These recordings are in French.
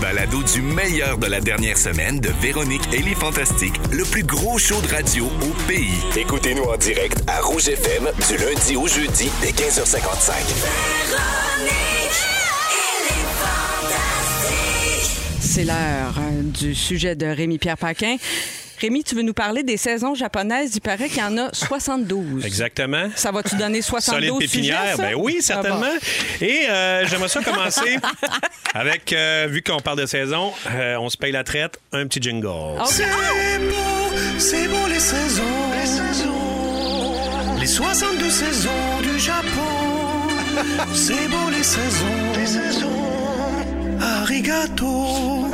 balado du meilleur de la dernière semaine de Véronique et les Fantastiques, le plus gros show de radio au pays. Écoutez-nous en direct à Rouge FM du lundi au jeudi dès 15h55. C'est l'heure euh, du sujet de Rémi-Pierre Paquin. Rémi, tu veux nous parler des saisons japonaises? Il paraît qu'il y en a 72. Exactement. Ça va-tu donner 72 Solide pépinière, sujets, ben oui, certainement. Ah Et euh, j'aimerais ça commencer avec, euh, vu qu'on parle de saison, euh, on se paye la traite, un petit jingle. C'est beau, c'est beau les saisons. Les saisons. Les 72 saisons du Japon. c'est beau les saisons. Les saisons. Arigato.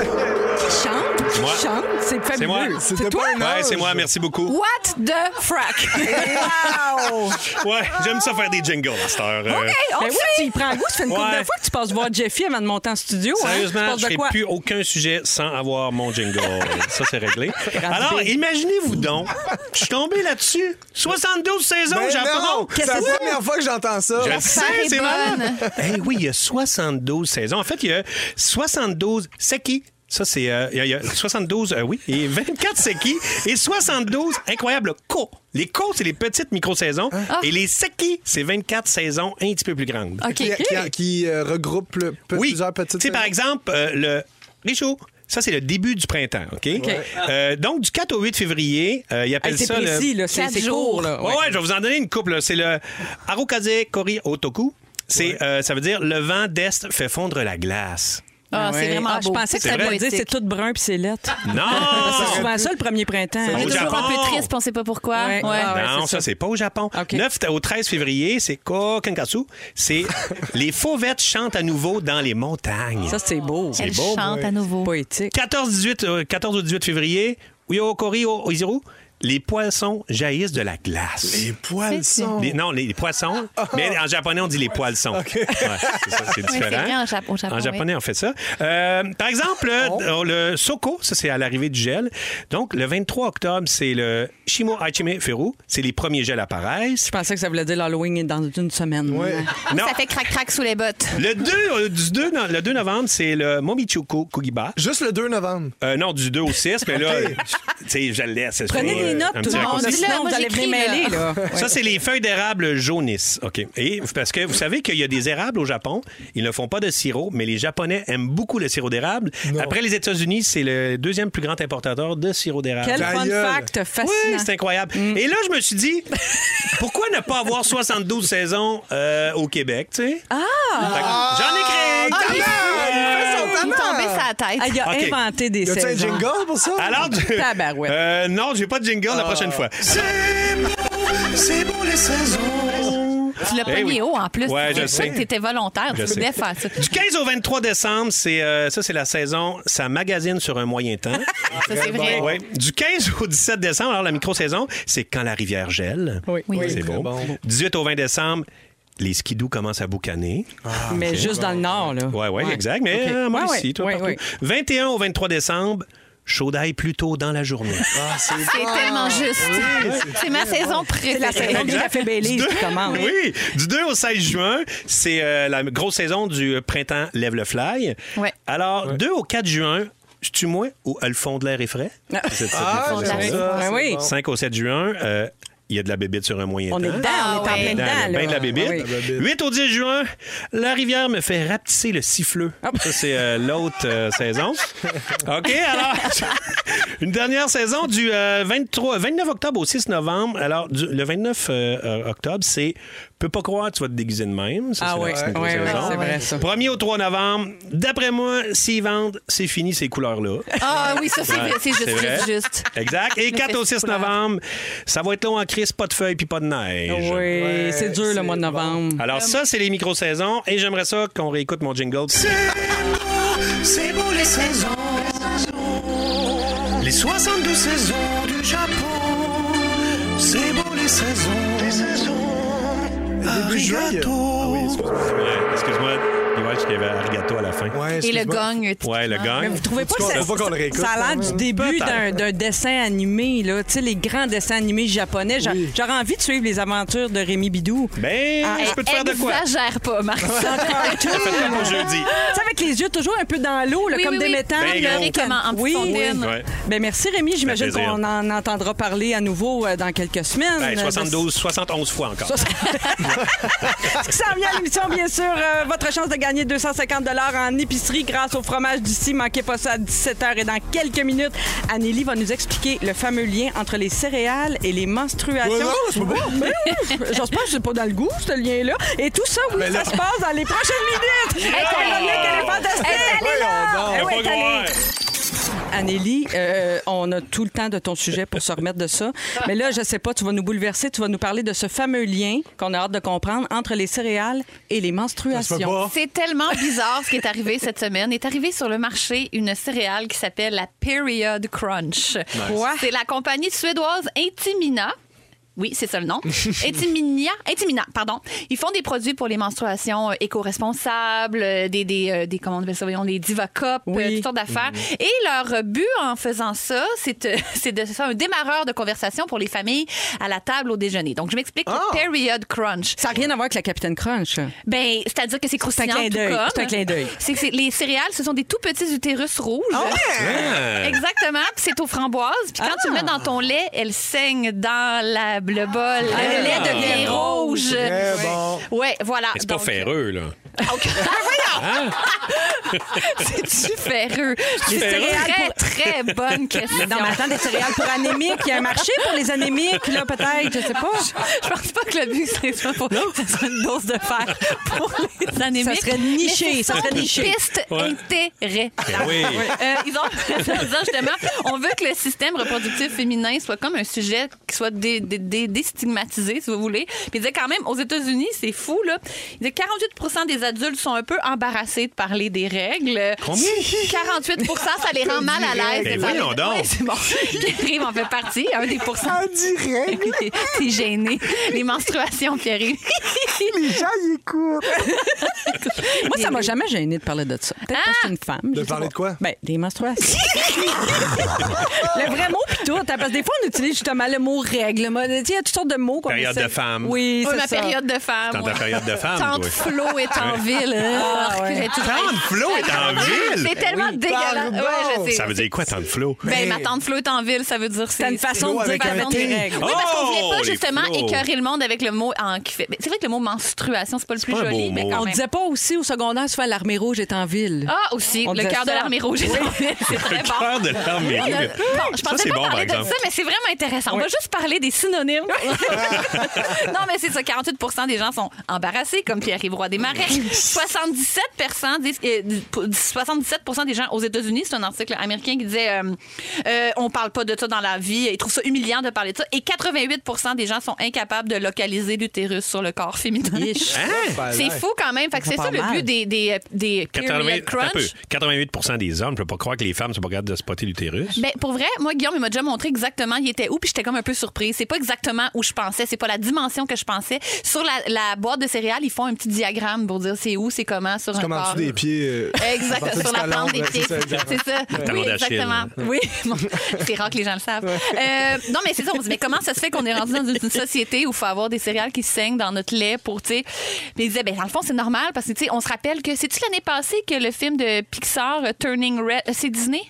Chante, Moi. chante, c'est fabuleux. C'est moi. C'est toi? Ouais, c'est moi, merci beaucoup. What the frack? wow! Ouais, j'aime ça faire des jingles à cette heure. euh. Ben oui, tu y prends goût. Ça fait une couple de fois que tu passes voir Jeffy avant de monter en studio. hein? Sérieusement, je ne plus aucun sujet sans avoir mon jingle. ça, c'est réglé. Alors, imaginez-vous donc, je suis tombé là-dessus. 72 saisons Ben au Japon. non, c'est la première fois que j'entends ça. Je sais, est c'est malade. Eh oui, il y a 72 saisons. En fait, il y a 72 seki. Ça, c'est. euh, il y a- il y, a 72, euh, oui, et 24 seki et 72 incroyables ko. Les ko, c'est les petites micro-saisons. Et les seki, c'est 24 saisons un petit peu plus grandes. OK. Qui, qui- qui, euh, regroupe le- pe- Oui. plusieurs petites. Tu sais, par exemple, euh, le Richaud. Ça, c'est le début du printemps, OK? Euh, donc, du 4 au 8 février, euh, ils appellent Hey, c'est ça... le- précis, là. C'est jours. court, là. Ouais, ouais, je vais vous en donner une couple. là. C'est le Harukaze Kori Otoku. C'est, euh, ça veut dire le vent d'Est fait fondre la glace. Ah, c'est Ouais. vraiment Ah, Je pensais que C'est ça voulait dire c'est tout brun puis c'est lettre. Non! C'est souvent ça le premier printemps. On est toujours un peu triste, puis on sait pas pourquoi. Ouais. Ouais. Ah, ouais, non, c'est ça, ça. c'est pas au Japon. OK. 9 au 13 février, c'est Kokenkatsu. C'est les fauvettes chantent à nouveau dans les montagnes. Ça, c'est beau. C'est beau. chante à nouveau. Poétique. 14-18 euh, 14 au 18 février, Uyokori o Oiziru, les poissons jaillissent de la glace. Les poissons. Les- non, les, poissons. Mais en japonais, on dit les poilsons. Ouais, c'est ça, c'est Oui, c'est différent. bien en Jap- au Japon. En oui. japonais, on fait ça. Euh, par exemple, le, le Soko, ça c'est à l'arrivée du gel. Donc, le 23 octobre, c'est le Shimo Hachime Feru. C'est les premiers gels apparaissent. Je pensais que ça voulait dire l'Halloween est dans une semaine. Ouais. Non. Ça fait crac-crac sous les bottes. Le 2, euh, du 2, no- le 2 novembre, c'est le Momichuku Kugiba. Juste le 2 novembre. Euh, non, du 2 au 6, mais là, tu sais, je le laisse. Prenez des notes, Un tout le monde. Sinon, vous allez venir j'écris, mêler, là. là. Ça, c'est les feuilles d'érable jaunissent. OK. Et parce que vous savez qu'il y a des érables au Japon. Ils ne font pas de sirop, mais les Japonais aiment beaucoup le sirop d'érable. Après les États-Unis, c'est le deuxième plus grand importateur de sirop d'érable. Quel fun fact Oui, fascinant. c'est incroyable. Et là, je me suis dit, pourquoi ne pas avoir 72 saisons euh, au Québec, tu sais? Ah! J'en ai créé! Ah, talent. tombé sa tête. Ah, il a OK. inventé des Y a-tu un saisons. jingle pour ça? Alors, du- Tabarouette. euh, non, j'ai pas de jingle la prochaine fois. C'est beau, c'est beau les saisons. Tu l'as Eh pogné oui. haut en plus. Ouais, je Tu sais. que T'étais volontaire. Je Tu sais. faire ça. Du 15 au 23 décembre, c'est euh, ça, c'est la saison. Ça magazine sur un moyen temps. Ça, c'est vrai. Ouais. Du 15 au 17 décembre, alors la micro-saison, c'est quand la rivière gèle. Oui. Oui. C'est beau. bon. 18 au 20 décembre, les skidous commencent à boucaner. Mais juste dans le nord, là. Ouais, ouais, exact. Mais euh, moi Ouais, ici, toi, Ouais, partout. ouais. 21 au 23 décembre, chaud d'ail plus tôt dans la journée. Ah, c'est C'est tellement juste. C'est ma saison C'est la préférée. saison du café Baileys Du qui commence. Oui, du 2 au 16 juin, c'est euh, la grosse saison du printemps Lève le Fly. Ouais. Alors, 2 au 4 juin, tu moi ou le fond de l'air est frais? Ah. C'est ça, Ah, c'est ça. Ben oui. 5 au 7 juin, euh, il y a de la bébite sur un moyen On temps. est dedans, Ah on est en ouais. plein dedans. Dans le là. bain de la bébite. Oui. bébite. 8 au 10 juin, la rivière me fait rapetisser le siffleux. Ah. Ça, c'est euh, l'autre euh, saison. OK, alors, une dernière saison du euh, 23, 29 octobre au 6 novembre. Alors, du- le 29 euh, euh, octobre, c'est Peux pas croire que tu vas te déguiser de même. Ça, Ah c'est oui, oui, micro-saison. c'est vrai ça. 1er au 3 novembre, d'après moi, s'ils vendent, c'est fini ces couleurs-là. Ah oui, ça, c'est Ouais, c'est juste, c'est vrai. juste. Exact. Et Le 4 au 6 festival. novembre, ça va être long en crise, pas de feuilles puis pas de neige. Oui, c'est dur le mois de novembre. Alors ça, c'est les micro-saisons et j'aimerais ça qu'on réécoute mon jingle. C'est beau, c'est beau les saisons. Les 72 saisons du Japon. C'est beau les saisons. Début juin. Ah oui, excuse-moi. Qu'il y avait Arigato à la fin. Ouais, Et le gong. Ouais, le gang. Mais vous trouvez pas que ça, pas qu'on le réécoute, ça a l'air du début d'un dessin animé, là. Tu sais, les grands dessins animés japonais. J'a- Oui. J'aurais envie de suivre les aventures de Rémi Bidou. Ben, Ah, je peux te faire de quoi? Exagère pas, Marc. Cartoon. Faites-le pour jeudi? Tu sais, avec les yeux toujours un peu dans l'eau, là, Oui, comme oui, des oui. métals. Ben gros. Comment, en petite Oui. fontaine. Ouais. Ben merci Rémi, j'imagine plaisir. qu'on en entendra parler à nouveau euh, dans quelques semaines. Ben, Euh, 72, 71 fois encore. Ce qui s'en vient à l'émission, bien sûr, euh, votre chance de gagner 250 en épicerie grâce au fromage d'ici. Manquez pas ça à 17h et dans quelques minutes, Anneli va nous expliquer le fameux lien entre les céréales et les menstruations. Ouais, non, c'est pas bon. Mais oui, c'est pas dans le goût, ce lien-là. Et tout ça, oui, ça se passe dans les prochaines minutes. Elle est fantastique. Elle est là. Anneli, euh, on a tout le temps de ton sujet pour se remettre de ça. Mais là, je sais pas, tu vas nous bouleverser, tu vas nous parler de ce fameux lien qu'on a hâte de comprendre entre les céréales et les menstruations. C'est tellement bizarre ce qui est arrivé cette semaine. Est arrivé sur le marché une céréale qui s'appelle la Period Crunch. C'est la compagnie suédoise Intimina. Oui, c'est ça le nom. Intimina, Intimina, pardon. Ils font des produits pour les menstruations euh, éco-responsables, euh, des, des, euh, des, comment on appelle ça, voyons, des Diva Cup, Oui. euh, toutes sortes d'affaires. Et leur but en faisant ça, c'est euh, c'est de faire un démarreur de conversation pour les familles à la table au déjeuner. Donc, je m'explique. Ah! le Period Crunch. Ça n'a rien à voir avec la Capitaine Crunch. Ben, c'est-à-dire que c'est croustillant clin tout d'œil. comme. C'est un clin d'œil. C'est que c'est- les céréales, ce sont des tout petits utérus rouges. Ah. Exactement. Puis c'est aux framboises. Puis quand tu le mets dans ton lait, elle saigne dans la, le bol. le lait devient rouge. Très bon. Ouais, voilà. Mais c'est pas Donc- ferreux, là. OK. C'est-tu ferreux? Les C'est céréales très, pour- très bonne question. Non, mais attends, des céréales pour anémiques. Il y a un marché pour les anémiques, là, peut-être, je sais pas. Je pense pas que le but serait ça pour ce soit une dose de fer pour les anémiques. Ça serait niché, Mais ça serait niché. pistes Ouais. intérêt. Ben oui. Euh, ils ont en disant justement, on veut que le système reproductif féminin soit comme un sujet qui soit dé- dé- dé- déstigmatisé, si vous voulez. Puis ils disaient quand même, aux États-Unis, c'est fou, là. Ils disaient 48 des adultes sont un peu embarrassés de parler des règles. Combien? 48% ça les rend mal à l'aise. Ben voyons donc. C'est bon. Pierre-Yves en fait partie, un des pourcents. En direct. T'es gêné. Les menstruations, Pierre-Yves. Les gens, ils écoutent. Moi, ça m'a jamais gêné de parler de ça. Peut-être parce que je suis une femme. De parler de quoi? Ben, des menstruations. le vrai mot, tout. hein, Parce que des fois, on utilise justement le mot règle. Il y a toutes sortes de mots qu'on Période essaie- de femme. Oui, Oui, c'est ma ça. période de femme. Dans ta moi. période de femme, Tante. Flo est en ville. Ah, ouais. tout- Tante Flo est en ville? C'est tellement Oui, dégueulasse. pardon. Ouais, je sais. Ça veut dire quoi, Tante Flo? Ben, ma tante Flo est en ville, ça veut dire C'est une façon de dire règles. Oui, parce qu'on voulait Oh, pas les justement écœurer le monde avec le mot en qui fait. mais C'est vrai que le mot menstruation, c'est pas le plus joli, mais quand On disait pas aussi au secondaire, souvent l'armée rouge est en ville. Ah, aussi, le cœur de l'armée rouge est en ville. C'est très Le cœur de l'armée rouge. Je Ça, pensais c'est pas parler de exemple. ça, mais c'est vraiment intéressant. On va juste parler des synonymes. non, mais c'est ça. 48% des gens sont embarrassés, comme Pierre-Yves Roy Desmarais. 77 disent, euh, 77 des gens aux États-Unis, c'est un article américain qui disait euh, euh, on parle pas de ça dans la vie. Ils trouvent ça humiliant de parler de ça. Et 88% des gens sont incapables de localiser l'utérus sur le corps féminin. Hein? C'est fou quand même. Fait que Ça c'est ça le mal. but des, des, des period 80, attends un peu. crunch. 88% des hommes, je peux pas croire que les femmes sont pas capables de spotter l'utérus. Ben, pour vrai, moi, Guillaume, il m'a déjà montré exactement il était où, puis j'étais comme un peu surprise. C'est pas exactement où je pensais, c'est pas la dimension que je pensais. Sur la, la boîte de céréales, ils font un petit diagramme pour dire c'est où, c'est comment, sur un Comme en des pieds. euh, sur la plante des pieds. c'est ça, Oui, exactement. Oui, Bon, c'est rare que les gens le savent. Euh, non, mais c'est ça. On se dit, mais comment ça se fait qu'on est rendu dans une, société où il faut avoir des céréales qui saignent dans notre lait pour, tu sais? Puis ils disaient, ben, dans le fond, c'est normal parce que, tu sais, on se rappelle que c'est-tu l'année passée que le film de Pixar, euh, Turning Red, c'est Disney?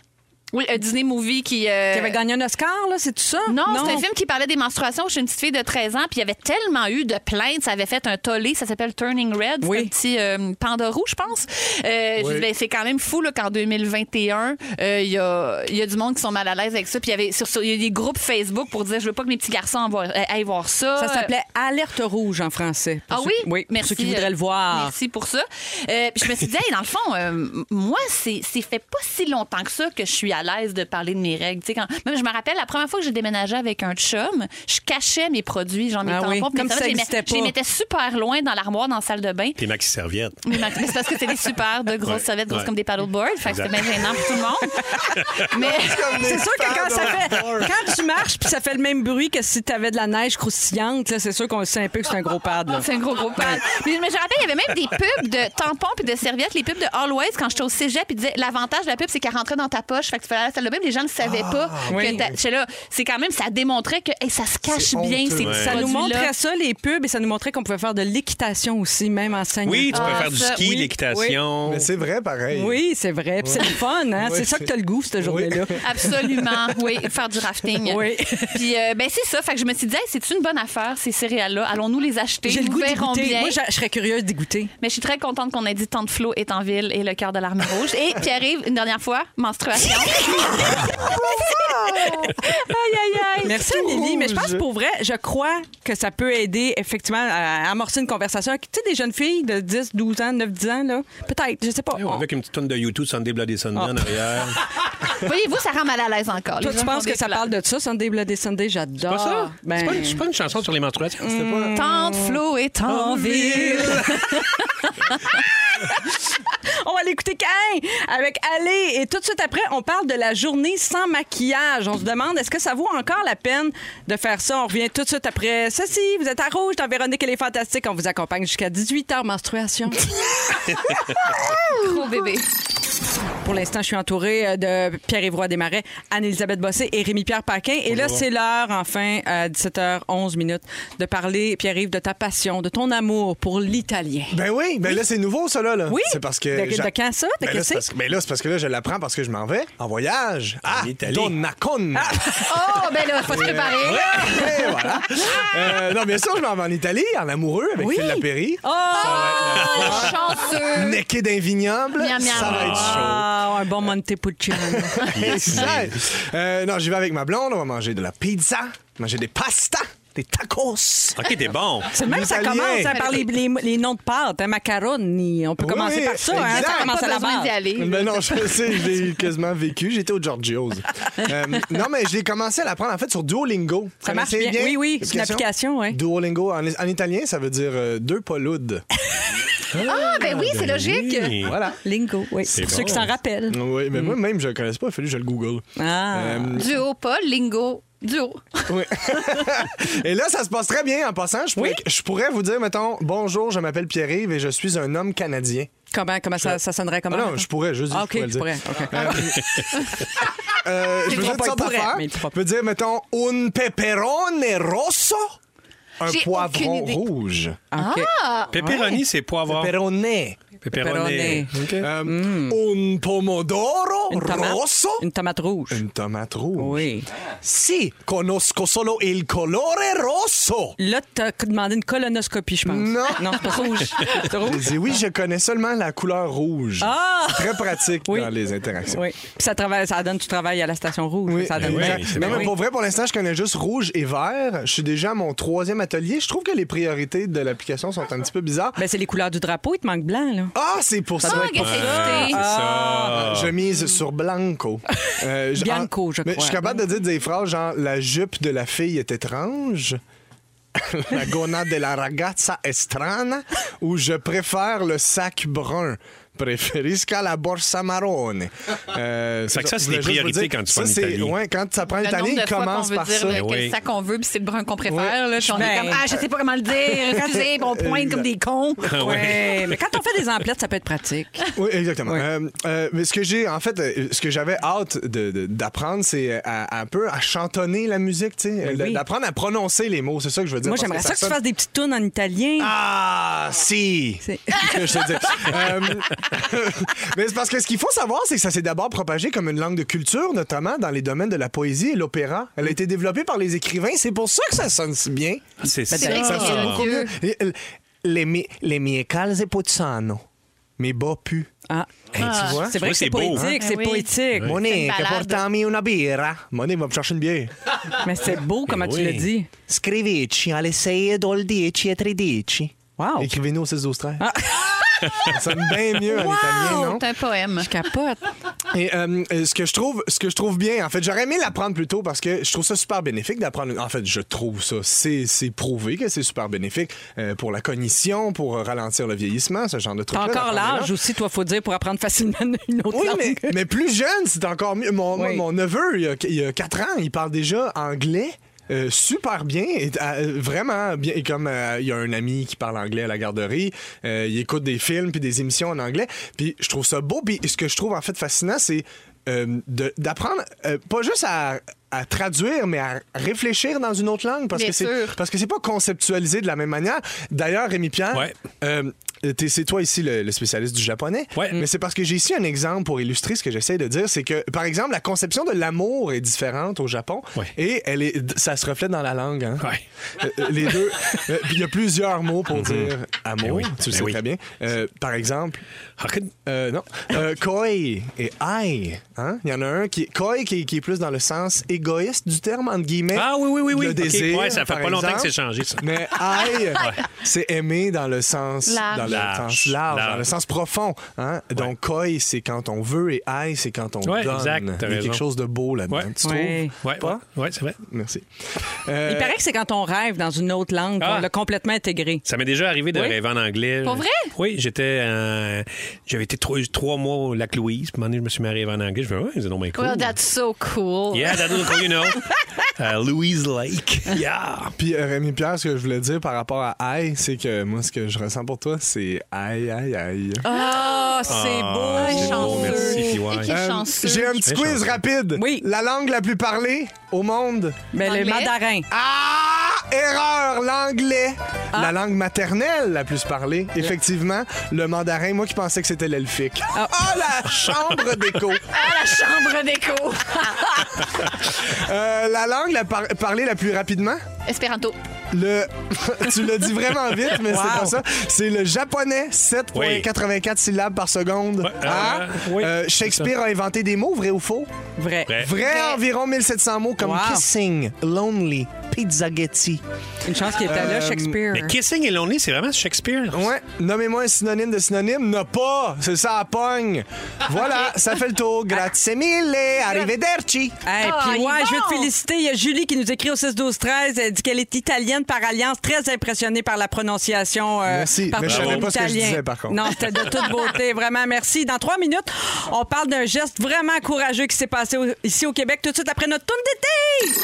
Oui, un Disney Movie qui. euh, Qui avait gagné un Oscar, là, c'est tout ça? non, c'est un film qui parlait des menstruations chez une petite fille de 13 ans, puis il y avait tellement eu de plaintes, ça avait fait un tollé, ça s'appelle Turning Red, c'est Oui. un petit euh, panda rouge, je pense. Euh, je Oui. dis, ben, c'est quand même fou là, qu'en 2021, euh, il y, a, il y a du monde qui sont mal à l'aise avec ça, puis il y avait sur, sur- il y a des groupes Facebook pour dire je veux pas que mes petits garçons en voient- euh, aillent voir ça. Ça s'appelait Alerte rouge en français. Pour Ah ceux oui? Oui, pour Merci, ceux qui voudraient euh, le voir. Merci pour ça. Euh, puis je me suis dit, hey, dans le fond, euh, moi, c'est c'est fait pas si longtemps que ça que je suis à l'aise de parler de mes règles. Tu sais, quand... Même, je me rappelle, la première fois que j'ai déménagé avec un chum, je cachais mes produits, genre mes Ah tampons. oui, comme ça serviettes, je les je mettais super loin dans l'armoire, dans la salle de bain. Tes maxi serviettes. Mais ma- mais c'est parce que c'est des super de grosses Ouais, serviettes grosses ouais. comme des paddleboards. Fait que c'était bien gênant pour tout le monde. Mais C'est sûr que quand ça fait. Quand tu marches puis ça fait le même bruit que si tu avais de la neige croustillante, là, c'est sûr qu'on sait un peu que c'est un gros pad. là. c'est un gros, gros pad. Mais, mais je me rappelle, il y avait même des pubs de tampons puis de serviettes. Les pubs de Always, quand j'étais au cégep, ils disaient l'avantage de la pub, c'est qu'elle rentrait dans ta poche. Fait que tu fallait à la salle de bain, les gens ne savaient pas. Oui. que là, c'est quand même, ça démontrait que hey, ça se cache bien, honteux. ces petits Ça nous montrait ça, les pubs, et ça nous montrait qu'on pouvait faire de l'équitation aussi, même en saignant. Oui, tu peux Ah, faire du ski, oui. l'équitation. Mais c'est vrai, pareil. Oui, c'est vrai. Puis c'est le fun, hein? C'est ça que t'as le goût, cette journée-là. Absolument, oui, faire du rafting. Oui. Puis, euh, ben, c'est ça. Fait que je me suis dit, hey, c'est une bonne affaire, ces céréales-là. Allons-nous les acheter? J'ai le goût d'y verrons goûter. bien. Moi, je serais curieuse d'y goûter. Mais je suis très contente qu'on ait dit Tante Flo est en ville et le cœur de l'arme rouge. Et puis arrive une dernière fois, menstruation. Oh, aïe, aïe, aïe. Merci, Amélie. Mais je pense pour vrai, je crois que ça peut aider effectivement à amorcer une conversation avec tu sais, des jeunes filles de 10, 12 ans, 9, 10 ans. là. Peut-être, je sais pas. Avec une petite tonne de YouTube, Sunday Bloody Sunday en arrière. Voyez-vous, ça rend mal à l'aise encore. Toi, tu gens penses font que des ça plans. parle de ça, Sunday Bloody Sunday? J'adore. Pas ça? Ben, C'est pas, une- c'est pas une chanson sur les menstruations. C'était pas... Tante Flo est en ville. On va l'écouter quand avec Allez. Et tout de suite après, on parle de la journée sans maquillage. On se demande, est-ce que ça vaut encore la peine de faire ça? On revient tout de suite après. Ceci, vous êtes à Rouge dans Véronique et les Fantastiques. On vous accompagne jusqu'à 18 h menstruation. Gros bébé. Pour l'instant, je suis entourée euh, de Pierre-Yvroy Desmarais, Anne-Élisabeth Bossé et Rémi-Pierre Paquin. Et là, c'est l'heure, enfin, à 17h11 minutes, de parler, Pierre-Yves, de ta passion, de ton amour pour l'italien. Ben oui, ben là, c'est nouveau, ça, là. là. Oui? C'est parce que. De- de quand ça? De Ben que là, c'est? parce que- ben là, c'est parce que là, je l'apprends parce que je m'en vais en voyage à Italie. Donnacona. Oh, ben là, faut se préparer. Voilà. Euh, non, bien sûr, je m'en vais en Italie, en amoureux, avec Oui. Phil Lapéry. Oh! Chanceux. Necké d'un vignoble. Miam, miam. Ça va être chaud. Un bon Montepulciano. Exact. Euh, non, j'y vais avec ma blonde. On va manger de la pizza, manger des pastas, des tacos. OK, t'es bon. C'est même ça commence hein, par les, les- les noms de pâtes, hein, macaroni. On peut Oui, commencer par ça, hein, ça commence Pas à la base. aller. Ben non, je sais, j'ai quasiment vécu. J'étais au Giorgio's. Euh, non, mais j'ai commencé à l'apprendre en fait sur Duolingo. Ça marche bien. Oui, oui, c'est une application, ouais. Duolingo, en, en italien, ça veut dire euh, deux paludes. Ah, ben oui, c'est logique. Oui. Voilà. Lingo, oui. C'est Pour bon. ceux qui s'en rappellent. Oui, mais moi-même, je ne connaissais pas. Il a fallu que je le google. Ah. Euh, Duo, pas lingo. Duo. oui. et là, ça se passe très bien en passant. Je pourrais, je pourrais vous dire, mettons, bonjour, je m'appelle Pierre-Yves et je suis un homme canadien. Comment, comment ça, ça sonnerait? Comment? Ah non, je pourrais, juste Ah, je OK, pourrais le tu dire. pourrais. OK. Euh, je peux dire pas, Je peux mettons, un pepperone rosso, un poivron rouge. OK. Pepperoni, c'est poivron. Pepperoni. Pepperoni. OK. Euh, Un pomodoro Une tomate. rosso? Une tomate rouge. Une tomate rouge. Oui. Si, conosco solo il colore rosso. Là, t'as demandé une colonoscopie, je pense. Non. Non, c'est pas rouge. C'est rouge? dit, oui, je connais seulement la couleur rouge. Ah! Très pratique Oui. dans les interactions. Oui. Puis ça, travaille, ça donne du travail à la station rouge. Oui, ça donne oui, bien. c'est Non, bon. mais pour vrai, pour l'instant, je connais juste rouge et vert. Je suis déjà à mon troisième atelier. Je trouve que les priorités de l'application sont un petit peu bizarres. Ben, c'est les couleurs du drapeau, il te manque blanc, là. Ah, c'est pour ça. Ah, ça. Je mise sur Blanco. Euh, Bianco, je mais crois. Je suis capable de dire des phrases genre la jupe de la fille est étrange. la gonade de la ragazza est strana. Ou je préfère le sac brun. Preferisca la borsa marrone. Euh, C'est que ça, je c'est vous priorités dire, quand tu ça, c'est-. Ouais, quand tu apprends Le l'italien, nombre il de fois qu'on commence veut par dire ça. le- Oui. quel sac on veut, puis c'est le brun qu'on préfère. Ouais. Là, puis on est Ben, comme, ah, je sais pas comment le dire. Excusez, on pointe comme des cons. Ouais, mais quand on fait des emplettes, ça peut être pratique. Oui, exactement. Oui. Euh, euh, mais ce que j'ai, en fait, euh, ce que j'avais hâte de- de- d'apprendre, c'est à- un peu à chantonner la musique, tu sais, Oui. euh, d'apprendre à prononcer les mots. C'est ça que je veux dire. Moi, j'aimerais ça que tu fasses des petites tunes en italien. Ah, si! C'est- C'est ce que je te dis. Euh, mais c'est parce que ce qu'il faut savoir, c'est que ça s'est d'abord propagé comme une langue de culture, notamment dans les domaines de la poésie et l'opéra. Elle a été développée par les écrivains. C'est pour ça que ça sonne si bien. C'est C'est vrai que Ça c'est sonne beaucoup mieux. Les- Les, mi- les mie calze puzzano. Mes bas pu. Ah. tu vois? C'est vrai que c'est poétique, hein? c'est Ah oui. poétique. Monique, balade. portami una birra. Monique va me chercher une bière. Mais c'est beau comment tu oui. l'as dit. Scrivici alle 6 e dol 10 e 13. Wow. Écrivez-nous au 6 12 13. Ça sonne bien mieux en italien, non? C'est un poème. Je capote. Et euh, euh, ce que je trouve, ce que je trouve bien, en fait, j'aurais aimé l'apprendre plus tôt parce que je trouve ça super bénéfique d'apprendre. En fait, je trouve ça, c'est c'est prouvé que c'est super bénéfique euh, pour la cognition, pour ralentir le vieillissement, ce genre de trucs. T'as encore l'âge aussi, toi, faut dire, pour apprendre facilement une autre Oui, langue. mais, mais plus jeune, c'est encore mieux. Mon, mon neveu, il y, a, il y a 4 ans, il parle déjà anglais. Euh, super bien, euh, vraiment bien. Et comme euh, il y a un ami qui parle anglais à la garderie, il écoute des films puis des émissions en anglais. Puis je trouve ça beau. Puis ce que je trouve en fait fascinant, c'est d'apprendre pas juste à, à traduire, mais à réfléchir dans une autre langue parce Bien que c'est parce que c'est pas conceptualisé de la même manière. D'ailleurs, Rémi Pierre, Ouais. euh, c'est toi ici le, le spécialiste du japonais, Ouais. mais c'est parce que j'ai ici un exemple pour illustrer ce que j'essaie de dire, c'est que par exemple la conception de l'amour est différente au Japon Ouais. et elle est, ça se reflète dans la langue. hein. Ouais. Euh, euh, les deux. euh, il y a plusieurs mots pour dire amour. Ben oui, Tu le ben sais oui. très bien. Euh, par exemple, euh, non. Euh, koi et ai. Hein? Il y en a un qui est koi qui, qui est plus dans le sens égoïste du terme, entre guillemets. Ah oui, oui, oui, oui. Le désir. Ouais, ça fait par pas longtemps que c'est changé, ça. Mais ai, c'est aimer dans le sens Large. dans le Large. sens large, Large. dans le sens profond. Hein? Donc koi, c'est quand on veut et ai, c'est quand on Ouais, donne. exact, Il y a raison. quelque chose de beau là-dedans. Ouais. Tu Ouais. trouves? Pas? ouais, ouais, c'est vrai. Merci. Euh, Il paraît que c'est quand on rêve dans une autre langue qu'on Ah. l'a complètement intégré. Ça m'est déjà arrivé de Oui? rêver en anglais. Pour vrai? Oui, j'étais. euh, J'avais été trois, trois mois au lac Louise. Puis, un moment donné, je me suis mis à rêver en anglais. Je me suis dit, ouais, c'est donc bien cool. Well, that's so cool. Yeah, that's you know. Uh, Louise Lake. Yeah. Puis euh, Rémi Pierre, ce que je voulais dire par rapport à aïe, c'est que moi, ce que je ressens pour toi, c'est aïe, aïe, aïe. Ah, c'est Ah, beau. c'est beau, merci. Ouais. Et qui est Euh, chanceux? J'ai un petit quiz chanceux. rapide. Oui. La langue la plus parlée au monde. Mais le mandarin. Ah! Erreur! L'anglais. La langue maternelle la plus parlée. Effectivement, le mandarin, moi qui pensais que c'était l'elfique. Ah, la chambre d'écho. Ah, la chambre d'écho. Euh, la langue la par- parlée la plus rapidement? Espéranto. Le... tu l'as dit vraiment vite, mais c'est Wow. pas ça. C'est le japonais, 7,84 syllabes par seconde. Ouais, euh, Hein? oui, Euh, Shakespeare a inventé des mots, vrai ou faux? Vrai. Vrai. Vrai, environ 1700 mots comme Wow. kissing, lonely, pizzagetti. Une chance qu'il était là, Shakespeare. Mais Kissing et Lonely, c'est vraiment Shakespeare. Ouais, nommez-moi un synonyme de synonyme. N'a pas, c'est ça à pogne. Voilà, ça fait le tour. Grazie mille, arrivederci. Hey, Ah, puis il est ouais, je veux te bon. féliciter. Il y a Julie qui nous écrit au 6 12 13 Elle dit qu'elle est italienne par alliance, très impressionnée par la prononciation. euh, Merci, par mais je savais pas ce que je italien. disais, par contre. Non, c'était de toute beauté, vraiment merci. Dans trois minutes, on parle d'un geste vraiment courageux qui s'est passé au- ici au Québec tout de suite après notre tour d'été.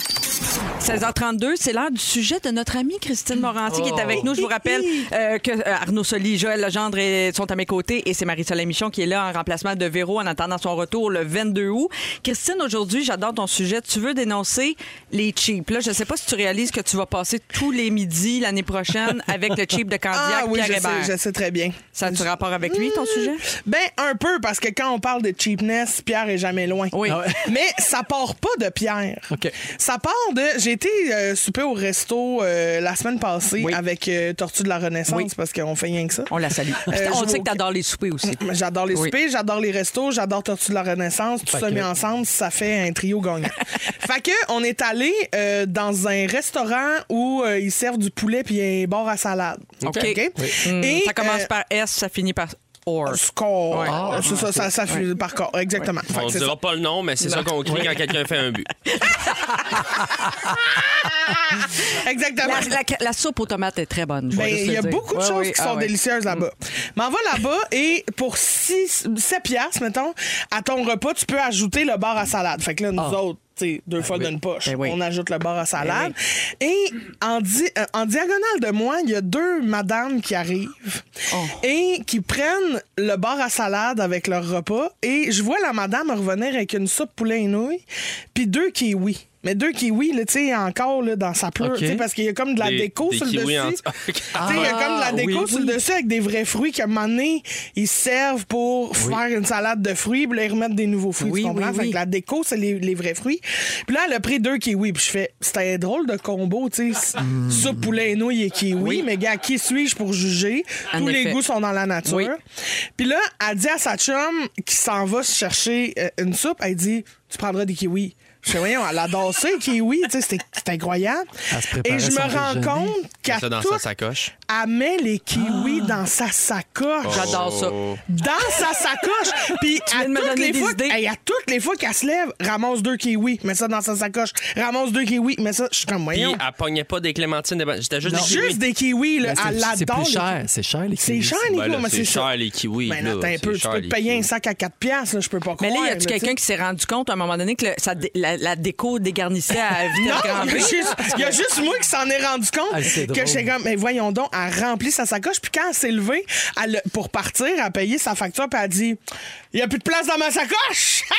16h32, c'est l'heure du sujet de notre amie Christine Morancy qui est avec nous. Je vous rappelle euh, que euh, Arnaud Soli, Joël Legendre sont à mes côtés et c'est Marie-Soleil Michon qui est là en remplacement de Véro en attendant son retour le 22 août. Christine, aujourd'hui, j'adore ton sujet. Tu veux dénoncer les cheap. Là, je sais pas si tu réalises que tu vas passer tous les midis l'année prochaine avec le cheap de Candiac, Ah oui, Pierre je Hébert. sais, je sais très bien. Ça a-tu rapport avec lui, ton sujet? Ben, un peu, parce que quand on parle de cheapness, Pierre est jamais loin. Oui. Ah Mais ça part pas de Pierre. OK. Ça part de. J'ai été euh, souper au resto euh, la semaine passée Oui. avec euh, Tortue de la Renaissance, Oui. parce qu'on fait rien que ça. On la salue. Euh, on sait que t'adores les soupers aussi. J'adore les Oui. soupers, j'adore les restos, j'adore Tortue de la Renaissance. Tout ça mis ensemble, ça fait un trio gagnant. fait que on est allé euh, dans un restaurant où euh, ils servent du poulet puis un bar à salade. OK. Et, ça commence euh, par S, ça finit par or. Score. Ouais. Ah, c'est ça, ça, par corps. Exactement. Fait On c'est dira ça. pas le nom, mais c'est ça qu'on crie quand quelqu'un fait un but. Exactement. La, la- la soupe aux tomates est très bonne. Ben, il y a dire. beaucoup de choses qui Ah, sont ouais. délicieuses là-bas. M'en va là-bas et pour 6, 7 piastres, mettons, à ton repas, tu peux ajouter le bar à salade. Fait que là, nous autres, deux fois d'une poche, Ben oui. on ajoute le bar à salade. Et en, di- euh, en diagonale de moi, il y a deux madames qui arrivent et qui prennent le bar à salade avec leur repas. Et je vois la madame revenir avec une soupe poulet et nouilles, puis deux kiwis. Mais deux kiwis, là, tu sais, encore là, dans sa pleure, OK. tu sais, parce qu'il y a comme de la Des- déco des sur le dessus. en- Tu sais, il y a comme de la déco oui, sur le dessus avec des vrais fruits qu'à un moment donné, ils servent pour faire une salade de fruits, puis là, ils remettent des nouveaux fruits. Oui, tu comprends? oui, Fait oui. que la déco, c'est les, les vrais fruits. Puis là, elle a pris deux kiwis, puis je fais, c'était drôle de combo, tu sais, soupe, poulet et nouilles et kiwi. Oui. Mais gars, qui suis-je pour juger? En Tous les effet. goûts sont dans la nature. Oui. Puis là, elle dit à sa chum qui s'en va chercher euh, une soupe, elle dit, tu prendras des kiwis. Je fais, voyons, elle adore ça, les kiwis, tu sais, c'était incroyable. Elle se préparait Et je me rends déjeuner. compte qu'à Ça dans sa sacoche. elle met les Ah. kiwis dans sa sacoche. J'adore ça. Dans sa sacoche. Puis à les hey, à toutes les fois qu'elle se lève, ramasse deux kiwis, met ça dans sa sacoche. Ramasse deux kiwis, met ça. Je suis comme, Puis voyons. elle pognait pas des clémentines. C'était juste Non. des kiwis. Juste des kiwis, là. Ben, Elle c'est- C'est plus les cher. C'est cher, les C'est kiwis. cher, Nico, Ben là, mais c'est c'est cher, les kiwis. Ben, là. un C'est peu, tu cher, peux te les payer kiwis. un sac à 4 piastres, là, je peux pas Mais croire. là, y a-tu quelqu'un qui s'est rendu compte à un moment donné que ça la, la déco dégarnissait à vitesse grand Non, il y, V? a juste, il y a juste moi qui s'en ai rendu compte Ah, c'est que j'étais comme, mais voyons donc, elle remplit sa sacoche, puis quand elle s'est levée, elle pour partir, elle a payé sa facture, puis elle a dit, il n'y a plus de place dans ma sacoche!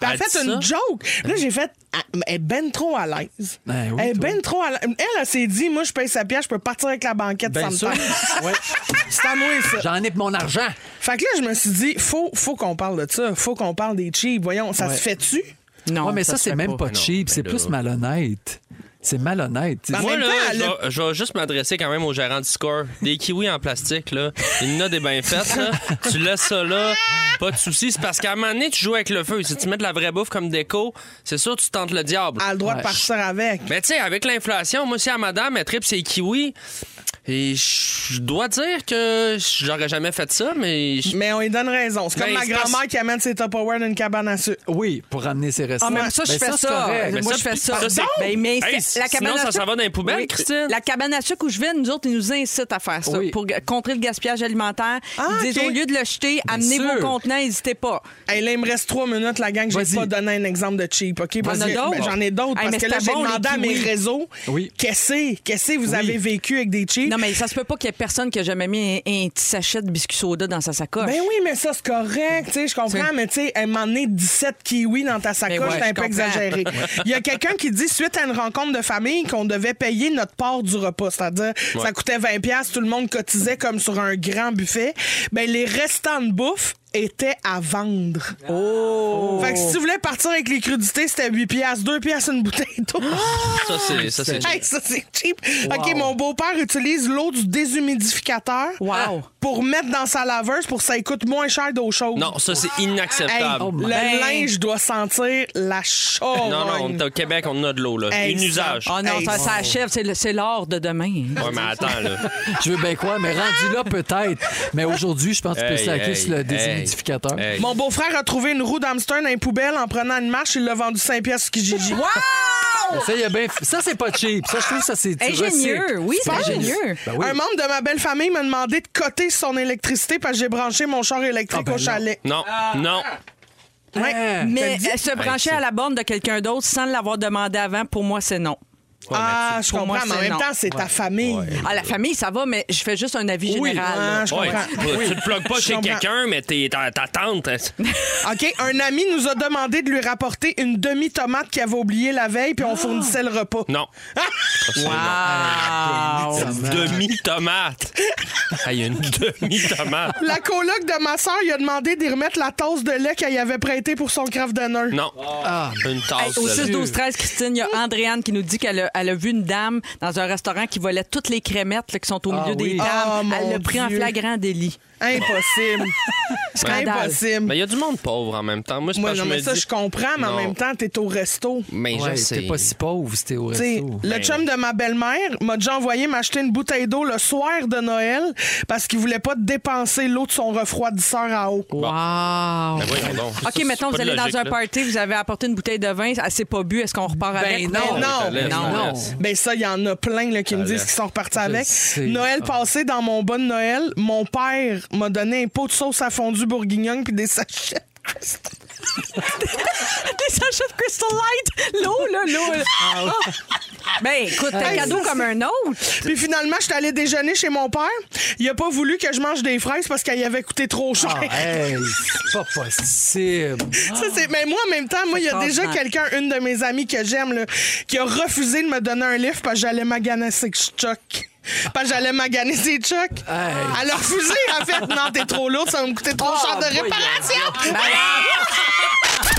Puis elle a fait dit une ça? joke. Là, j'ai fait, ah, elle est ben trop à l'aise. Ben oui, elle est toi. ben trop à l'aise. Elle, elle s'est dit, moi, je paye sa pièce, je peux partir avec la banquette Ben sans sûr. me. Ouais. C'est à moi, ça. J'en ai pour mon argent. Fait que là, je me suis dit, faut, faut qu'on parle de ça. Faut qu'on parle des cheap. Voyons, ça Ouais. se fait-tu? Non, Ouais, mais ça, c'est même pas, Non, cheap, ben c'est plus malhonnête. C'est malhonnête. Ben, Moi, même là, temps, je vais- je vais juste m'adresser quand même au gérant du score. Des kiwis en plastique, là. Il y en a des bien faites, là. Tu laisses ça là, pas de soucis. C'est parce qu'à un moment donné, tu joues avec le feu. Si tu mets de la vraie bouffe comme déco, c'est sûr, tu tentes le diable. Elle a le droit de partir avec. Mais tu sais, avec l'inflation, moi, si à madame, elle tripe ses kiwis, et je dois dire que j'aurais jamais fait ça, mais... je- Mais on lui donne raison. C'est comme Ben, ma grand-mère qui amène ses Tupperware dans une cabane à sucre. Oui, pour ramener ses restos. Ah, mais ça, je Ben, fais c'est ça. correct. Moi, je fais ça. ça, c'est- Ben, mais Hey, la sinon, cabane à ça s'en sucre- va dans les poubelles, Christine? La cabane à sucre où je vais, nous autres, ils nous incitent à faire ça Oui. pour contrer le gaspillage alimentaire. Ah, ils disent OK. au lieu de le jeter, amenez sûr. vos contenants, n'hésitez pas. Hey, là, il me reste trois minutes, la gang. J'ai Vas-y. pas donné un exemple de cheap, OK? Parce T'en as que- d'autres? ben, J'en ai d'autres. Hey, parce que là, c'était j'ai les demandé à mes kiwis. réseaux Oui. qu'est-ce qu'est-ce que vous Oui. avez vécu avec des cheap? Non, mais ça se peut pas qu'il y ait personne qui a jamais mis un, un petit sachet de biscuits soda dans sa sacoche. Ben oui, mais ça, c'est correct, tu sais, je comprends, mais tu sais, un moment donné, 17 kiwis dans ta sacoche, Mais ouais, c'est un je peu comprends. exagéré. Il y a quelqu'un qui dit, suite à une rencontre de famille, qu'on devait payer notre part du repas, c'est-à-dire, ça coûtait 20 pièces, tout le monde cotisait comme sur un grand buffet. Ben, les restants de bouffe étaient à vendre. Oh! Fait que si tu voulais partir avec les crudités, c'était 8 pièces, 2 pièces une bouteille d'eau. Ça, c'est... Ça, c'est... Hey, ça, c'est cheap. OK, mon beau-père utilise l'eau du déshumidificateur Wow. pour mettre dans sa laveuse pour que ça coûte moins cher d'eau chaude. Non, ça, c'est Hey, inacceptable. Oh le Ben. linge doit sentir la charogne. Non, non, on est au Québec, on a de l'eau, là. Hey, Une ça- usage. Oh non, Hey, ça, ça achève, c'est le- c'est l'or de demain. Ouais, mais attends, là. Je veux bien croire, mais rendu là, peut-être. Mais aujourd'hui, je pense que tu peux Hey, slacker hey, sur le hey, hey. Mon beau-frère a trouvé une roue d'hamster dans les poubelles en prenant une marche. Il l'a vendu 5 pièces sur Kijiji. Mais Ça, y a bien- ça, c'est pas cheap. Ça, je trouve que ça, c'est. Ingénieux, oui, c'est ingénieux. Ben oui. Un membre de ma belle famille m'a demandé de coter son électricité parce que j'ai branché mon char électrique Ah, ben au chalet. Non, non. Ouais. Ah. Mais se brancher à la borne de quelqu'un d'autre sans l'avoir demandé avant, pour moi, c'est non. Ah, je pour comprends, moi, mais en c'est même non. temps, c'est ta famille. Ah, la famille, ça va, mais je fais juste un avis Oui, général. ah, là. je Ouais, comprends. tu te plugues pas Je chez comprends. quelqu'un, mais t'es ta, ta tante. hein. OK, un ami nous a demandé de lui rapporter une demi-tomate qu'il avait oubliée la veille, puis on fournissait le repas. Non. Wow. Demi-tomate. Ah, Il y a une demi-tomate. La coloc de ma soeur, il a demandé d'y remettre la tasse de lait qu'elle y avait prêtée pour son craft dinner. Non. Ah, Une tasse. Au là. 6 12 13 Christine, il y a Andréane qui nous dit qu'elle a, elle a vu une dame dans un restaurant qui volait toutes les crémettes là, qui sont au Ah milieu des oui. tables. Oh, mon elle l'a pris en Dieu. flagrant délit. Impossible. Scandale. Impossible. Mais il y a du monde pauvre en même temps. Moi, c'est Moi, parce non, que je mais me ça, dis- je comprends, mais en même temps, t'es au resto. Mais ouais, je sais. t'es pas si pauvre si t'es au T'sais, resto. le Ben- chum de ma belle-mère m'a déjà envoyé m'acheter une bouteille d'eau le soir de Noël parce qu'il voulait pas dépenser l'eau de son refroidisseur à eau. Wow. Ben OK, mettons, vous allez dans un là. party, vous avez apporté une bouteille de vin, elle s'est pas bu, est-ce qu'on repart avec? non. Ben non. Non. Ben ça, il y en a plein là, qui me disent qu'ils sont repartis avec. Noël Ah. passé, dans mon bon Noël, mon père m'a donné un pot de sauce à fondue bourguignon puis des sachets. Des sachets de Crystal Light! L'eau, là, l'eau. là. Ah. Ben, écoute, un Hey, cadeau ça, comme un autre. Puis finalement, je suis allée déjeuner chez mon père. Il a pas voulu que je mange des fraises parce qu'elles avaient coûté trop cher. Ah, hey, c'est pas possible. Ça, c'est- mais moi, en même temps, moi, il y a déjà quelqu'un, une de mes amies que j'aime, là, qui a refusé de me donner un livre parce que j'allais maganer ses chocs. Parce que j'allais maganer ses. Hey. Elle a refusé, en fait. Non, t'es trop lourde, ça va me coûter trop cher de réparation.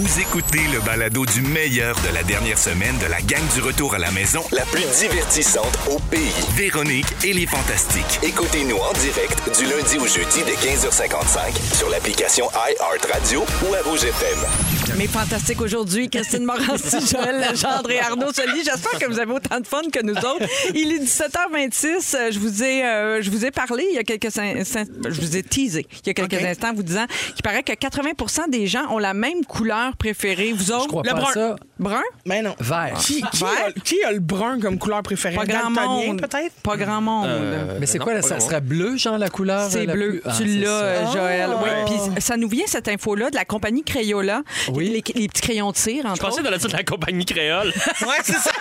Vous écoutez le balado du meilleur de la dernière semaine de la gang du retour à la maison, la plus divertissante au pays. Véronique et les Fantastiques. Écoutez-nous en direct du lundi au jeudi dès 15h55 sur l'application iHeartRadio ou à Rouge FM. Mais fantastique aujourd'hui, Christine Morancy, Joël Legendre et Arnaud Soli. J'espère que vous avez autant de fun que nous autres. Il est 17h26. Euh, Je vous ai, euh, je vous ai parlé il y a quelques instants, je vous ai teasé il y a quelques OK. instants, vous disant qu'il paraît que 80% des gens ont la même couleur préférée. Vous autres, Je crois le pas à brun? ça. Brun? Ben non. Vert. Qui, qui, Vert? a, qui a le brun comme couleur préférée? Pas grand Daltonien, monde. peut-être? Pas grand monde. Euh, Mais c'est quoi, là, pas ça serait bleu, genre, la couleur? C'est la bleu. plus- Ah, tu l'as, ça. euh, Joël. Ah. Oui. Puis ça nous vient, cette info-là, de la compagnie Crayola. Oui. Les, les petits crayons de cire, entre Je pensais autres. de la de la compagnie créole. Ouais, c'est ça.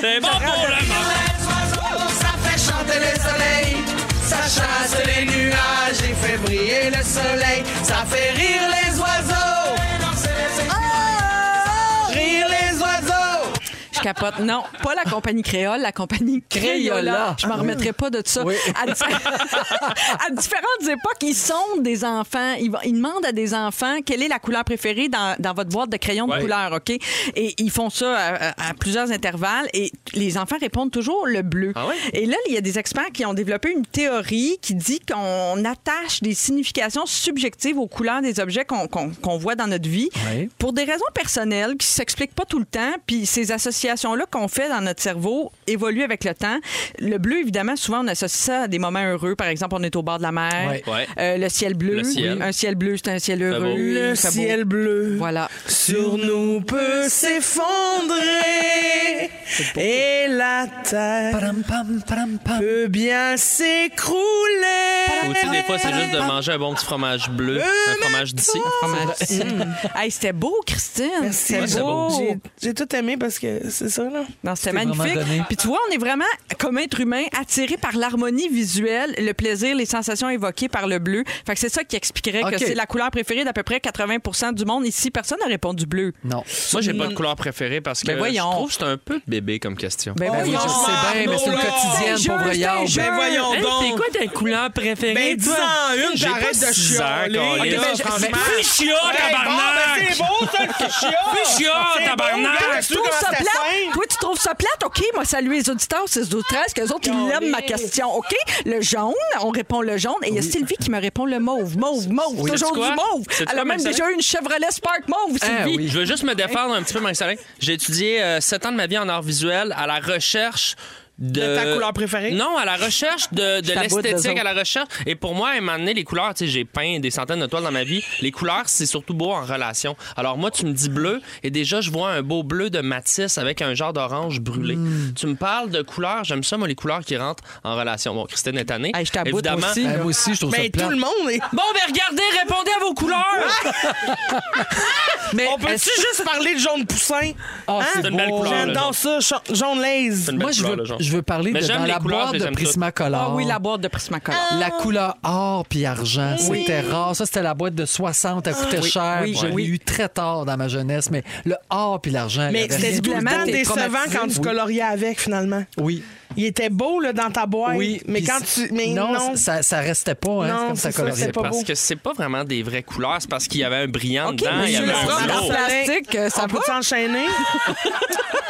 C'est bon pour le monde. Ça fait chanter le soleil, ça chasse les nuages et fait briller le soleil. Ça fait rire les capote. Non, pas la compagnie créole, la compagnie Crayola. Je m'en remettrai pas de ça. Oui. À, di- à différentes époques, ils sondent des enfants. Ils, demandent à des enfants quelle est la couleur préférée dans, dans votre boîte de crayons de couleur, OK? Et ils font ça à, plusieurs intervalles et les enfants répondent toujours le bleu. Ah ouais? Et là, il y a des experts qui ont développé une théorie qui dit qu'on attache des significations subjectives aux couleurs des objets qu'on voit dans notre vie pour des raisons personnelles qui s'expliquent pas tout le temps. Puis ces associations-là qu'on fait dans notre cerveau évoluent avec le temps. Le bleu, évidemment, souvent on associe ça à des moments heureux. Par exemple, on est au bord de la mer. Ouais. Ouais. Euh, le ciel bleu. Le ciel. Un ciel bleu, c'est un ciel heureux. beau. Le ciel bleu Voilà. sur nous peut s'effondrer et la terre peut bien s'écrouler. Ou tu des fois, c'est juste de manger un bon petit fromage bleu, un fromage d'ici. Hey, c'était beau, Christine. Merci. C'était beau. beau. J'ai- J'ai tout aimé parce que c'est ça, là. Non, c'était magnifique. Puis tu vois, on est vraiment, comme être humain, attiré par l'harmonie visuelle, le plaisir, les sensations évoquées par le bleu. Fait que c'est ça qui expliquerait OK. que c'est la couleur préférée d'à peu près 80% du monde. Ici, personne n'a répondu bleu. Non. Moi, j'ai pas de couleur préférée parce que Ben voyons. je trouve que c'est un peu de bébé comme question. Ben Ben oui, je voyons. sais bien, mais c'est une quotidienne, C'est un pauvre c'est Yard. Ben voyons donc. quoi ta couleur préférée? Ben, dis-en une, J'ai j'arrête pas de six ans, chialer. Ok, ben, je- Franchement. mais- Fichia, Hey, bon, ben, c'est beau, ça, le fichia. Fichia, C'est beau, tabarnak. trouves comment ça plate? Toi, tu trouves ça plate? OK, moi, salut les auditeurs, c'est 12 13 qu'eux autres, ils l'aiment ma question. OK? Le jaune, on répond le jaune. Et il y a Sylvie qui me répond le mauve. Mauve, mauve. Oui. Toujours du quoi? mauve. Elle a même déjà eu une Chevrolet Spark mauve, Ah, Sylvie. oui. Je veux juste me défendre un petit peu, Marie-Soleil. J'ai étudié euh, sept ans de ma vie en art visuel à la recherche de... De ta couleur préférée? Non, à la recherche de, de l'esthétique, à la recherche. Et pour moi, à un moment donné, les couleurs, tu sais, j'ai peint des centaines de toiles dans ma vie. Les couleurs, c'est surtout beau en relation. Alors moi, tu me dis bleu, et déjà, je vois un beau bleu de Matisse avec un genre d'orange brûlé. Hmm. Tu me parles de couleurs, j'aime ça, moi, les couleurs qui rentrent en relation. Bon, Christine est tannée. Hey, je t'aboute Évidemment. aussi. Ben, moi aussi, je trouve Ben, ça plate. tout le monde est... Bon, ben regardez, répondez à vos couleurs! Mais On peut-tu juste parler de jaune poussin? Hein? C'est une belle couleur, le J'adore ça, jaune laise. C'est une belle Moi, je veux. Je veux parler Mais de j'aime dans les la couleurs, boîte je les de aime toutes. Prismacolor. Ah oui, la boîte de Prismacolor. La couleur or puis argent, c'était rare. Ça, c'était la boîte de 60, elle coûtait Oui, cher. oui, je l'ai oui. eu très tard dans ma jeunesse, mais le or puis l'argent, il y Mais avait c'était tout le Visiblement, temps t'es décevant traumatisé. quand tu Oui. coloriais avec, finalement. Oui. Il était beau là, dans ta boîte, Oui. mais puis quand tu... Mais non, non, Ça, ça restait pas, hein, Non, c'est comme ça ça, coloriait c'est pas pas. beau. Parce que c'est pas vraiment des vraies couleurs, c'est parce qu'il y avait un brillant dedans, il y monsieur avait le un plastique, euh, ça on peut s'enchaîner?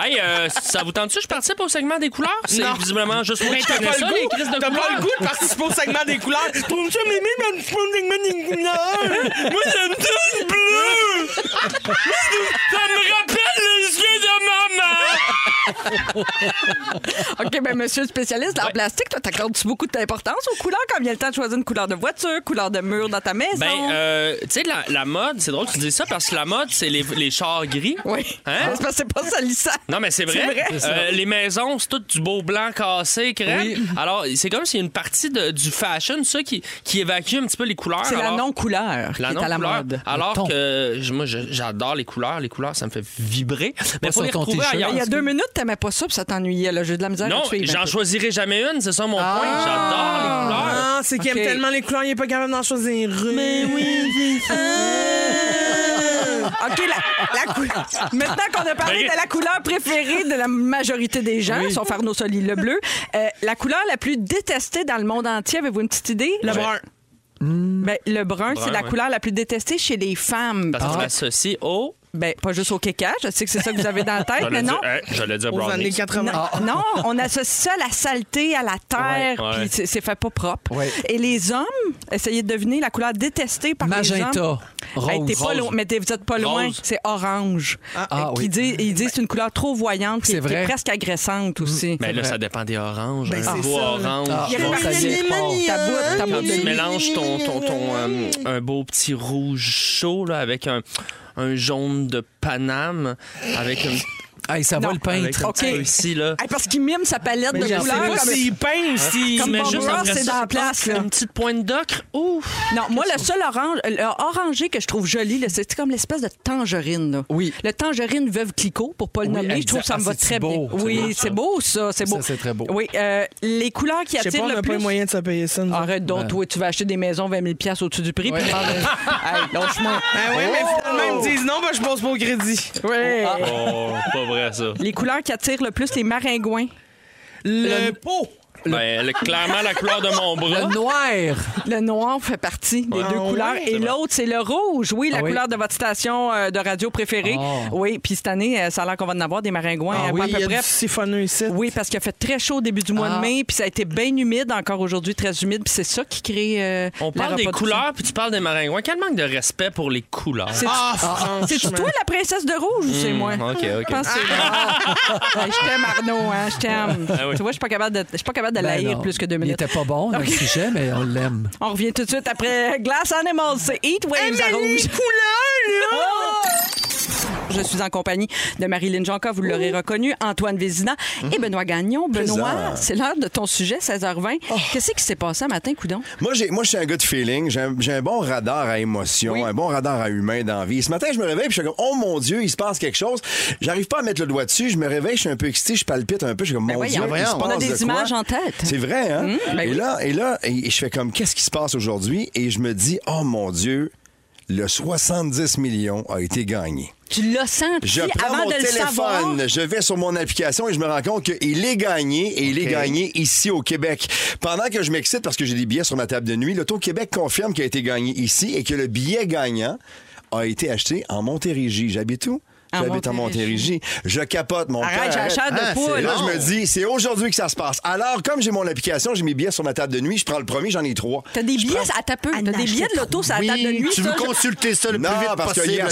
Hey, euh, ça vous tente-tu? Je participe au segment des couleurs? C'est Non. visiblement juste moi Mais qui t'as connais pas, ça, le les goût, crises de t'as pas couleurs. le goût de participer au segment des couleurs. Trouve ça, Mimi, dans le segment des couleurs. Moi, j'aime tout le bleu. Ça me rappelle OK, ben monsieur le spécialiste d'art plastique, toi, t'accordes-tu beaucoup d'importance aux couleurs? Quand vient le temps de choisir une couleur de voiture, couleur de mur dans ta maison? Ben, euh, tu sais, la, la mode, c'est drôle que tu dis ça parce que la mode, c'est les, les chars gris. Oui. Hein? C'est parce que c'est pas salissant. Non, mais c'est vrai. Euh, les maisons, c'est tout du beau blanc cassé, crème. Oui. Alors, c'est comme s'il y a une partie de- du fashion, ça, qui, qui évacue un petit peu les couleurs. C'est la non-couleur qui La est à la mode. Alors que moi, j'adore les couleurs. Les couleurs, ça me fait vibrer. Mais faut les retrouver ailleurs. Il y a deux minutes, t'aimais pas ça, puis ça t'ennuyait. J'ai de la misère à Non, te suivre. un j'en peu. choisirai jamais une, c'est ça mon point. J'adore les couleurs. Ah, c'est qu'il OK. aime tellement les couleurs, il est pas capable d'en choisir une. Mais oui, OK, la, la cou- Maintenant qu'on a parlé Ben, de la couleur préférée de la majorité des gens, sauf Arnaud Soli, le bleu, euh, la couleur la plus détestée dans le monde entier, avez-vous une petite idée? Le brun. Ben, le brun, c'est la ouais. couleur la plus détestée chez les femmes. Parce que Ah. tu l'associes au. Ben, pas juste au kékage. Je sais que c'est ça que vous avez dans la tête, mais J'allais non. dire, hey, j'allais dire Aux années brownies. 80. Non, non, on associe ça à la saleté, à la terre, Ouais, ouais. puis c'est- fait pas propre. Ouais. Et les hommes, essayez de deviner la couleur détestée par les Magenta, hommes. Hey, t'es rose. pas loin, mais t'es- vous êtes pas loin. Rose. C'est orange. Ah, Qui oui. dit- ils disent que c'est une couleur trop voyante, qui, est presque agressante aussi. Mais là, ça dépend des oranges. Ben, un beau orange. Ah, ta bout, ta Quand tu mélanges ton, ton, ton, euh, un beau petit rouge chaud là, avec un, un jaune de Paname, avec un, Hey, ça Non. va le peintre. peu ici, là. Hey, parce qu'il mime sa palette Mais de je sais couleurs. pas comme- s'il peint ou s'il... Bob juste c'est dans la place, là. Une petite pointe d'ocre. Ouf! Non, moi, le seul orange, le orangé que je trouve joli, là, c'est comme l'espèce de tangerine. là. Oui. Le tangerine veuve Clicquot, pour pas le Oui, nommer, je trouve que ça me va. Ah, très bien. beau, c'est Oui, c'est beau, ça, c'est beau. Ça, c'est très beau. Oui, euh, les couleurs qui Je sais attirent pas, on le n'a plus. pas moyens de se payer ça. Arrête donc, toi, tu vas acheter des maisons 20 000 piastres au-dessus du prix. Hey, lâche-moi. Ah oui, mais ils me disent non, ben, je pose pas au crédit. Ouais. Oh, pas vrai, ça. Les couleurs qui attirent le plus les maringouins. Le pot. Ben, le- clairement, la couleur de mon bras. Le noir. Le noir fait partie des deux Ah couleurs. ouais? Et l'autre, c'est le rouge. Oui, la Ah oui. couleur de votre station euh, de radio préférée. Ah. Oui, puis cette année, euh, ça a l'air qu'on va en avoir des maringouins Ah euh, oui, à il y peu a près. du siphonneux ici. Oui, parce qu'il a fait très chaud au début du mois de mai, puis ça a été bien humide, encore aujourd'hui très humide, puis c'est ça qui crée. euh, On la parle des couleurs, puis tu parles des maringouins. Quel manque de respect pour les couleurs? C'est Ah, c'est franchement. toi la princesse de rouge ou c'est moi? OK, Je OK. pense que c'est moi. Hey, je t'aime, Arnaud, hein, je t'aime. Tu vois, je suis pas capable de, je suis pas capable de Ben l'haïr plus que deux Il minutes. était pas bon dans le sujet, mais on l'aime. On revient tout de suite après Glass Animals, c'est Heat Waves à rouge. Je suis en compagnie de Marilyn Jonca, vous l'aurez reconnu, Antoine Vézina et Benoît Gagnon. Benoît, c'est l'heure de ton sujet, 16h20. Qu'est-ce qui s'est passé un matin, Coudon? Moi, je suis un gars de feeling. J'ai un, bon radar à émotion, Oui. un bon radar à humain dans la vie. Ce matin, je me réveille puis je suis comme, oh mon Dieu, il se passe quelque chose. J'arrive pas à mettre le doigt dessus. Je me réveille, je suis un peu excité, je palpite un peu. Je suis comme, mon Ben voyons. Dieu, il se On a des de quoi? images en tête. C'est vrai, hein? ben et, oui. là, et là, et, et je fais comme, qu'est-ce qui se passe aujourd'hui? Et je me dis, oh mon Dieu, le 70 millions a été gagné. Tu l'as senti Je prends avant mon de le savoir? téléphone, je vais sur mon application et je me rends compte qu'il est gagné et il est gagné ici au Québec. Pendant que je m'excite parce que j'ai des billets sur ma table de nuit, l'Auto-Québec confirme qu'il a été gagné ici et que le billet gagnant a été acheté en Montérégie. J'habite où? J'habite Montérégie. Je capote mon Arrête, j'ai la chair de Ah, poule. c'est Là, je me dis, c'est aujourd'hui que ça se passe. Alors, comme j'ai mon application, j'ai mes billets sur ma table de nuit, je prends le premier, j'en ai trois. T'as des billets prends- à ta peu. T'as des billets de l'auto sur la table de nuit. tu veux consulter ça le non, plus vite parce que possible ben,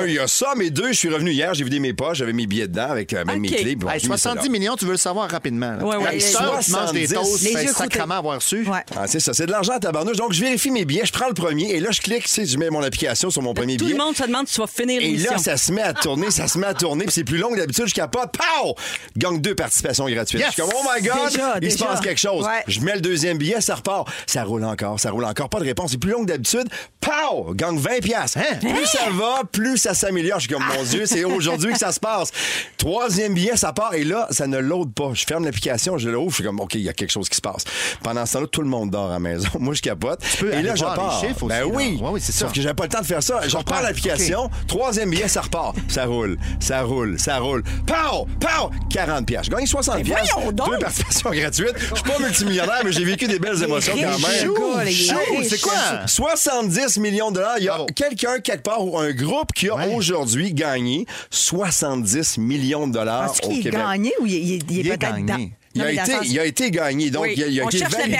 un, il y a ça, mais deux, je suis revenu hier, j'ai vidé mes poches, j'avais mes billets dedans avec euh, même mes clés. bon, Hey, j'ai mis ça 70 là. millions, tu veux le savoir rapidement. là. Ouais, ouais. Hey, Les ça, tu manges des 70, toasts, les tu fais yeux croûtés. sacrément avoir su. Ah, c'est ça, c'est de l'argent à tabarnouche. Donc, je vérifie mes billets, je prends le premier et là, je clique, je mets mon application sur mon premier Tout billet. le monde se demande si tu vas finir ça se met à tourner, ça se met à tourner, puis c'est plus long que d'habitude, je capote, pow! Gagne deux participations gratuites. Yes! Je suis comme, oh my God, Déjà, il se passe quelque chose. Ouais. Je mets le deuxième billet, ça repart. Ça roule encore, ça roule encore. Pas de réponse, c'est plus long que d'habitude. Pow! Gagne 20 piastres. Hein? Plus ça va, plus ça s'améliore. Je suis comme, mon Dieu, c'est aujourd'hui que ça se passe. Troisième billet, ça part, et là, ça ne load pas. Je ferme l'application, je l'ouvre, je suis comme, OK, il y a quelque chose qui se passe. Pendant ce temps-là, tout le monde dort à la maison. Moi, je capote. peux et aller là, je les pars. chiffres ben aussi, oui. Ouais, oui, c'est Sauf ça. que j'avais pas le temps de faire ça. Je repars comprends. l'application. Troisième billet, ça repart. Ça roule, ça roule, ça roule. Pow! Pow! 40 piastres. Je gagne 60 piastres. voyons donc! Deux participations gratuites. Je suis pas multimillionnaire, mais j'ai vécu des belles émotions quand même. Chou, c'est quoi? 70 millions de dollars. Il y a Bravo. quelqu'un quelque part ou un groupe qui a Ouais. aujourd'hui gagné 70 millions de dollars Est-ce au qu'il est Québec. gagné ou il est, il il est Il est peut-être. Il Non, a, été, sens- il a été gagné, donc Oui. il a, il a On été cherche la validé.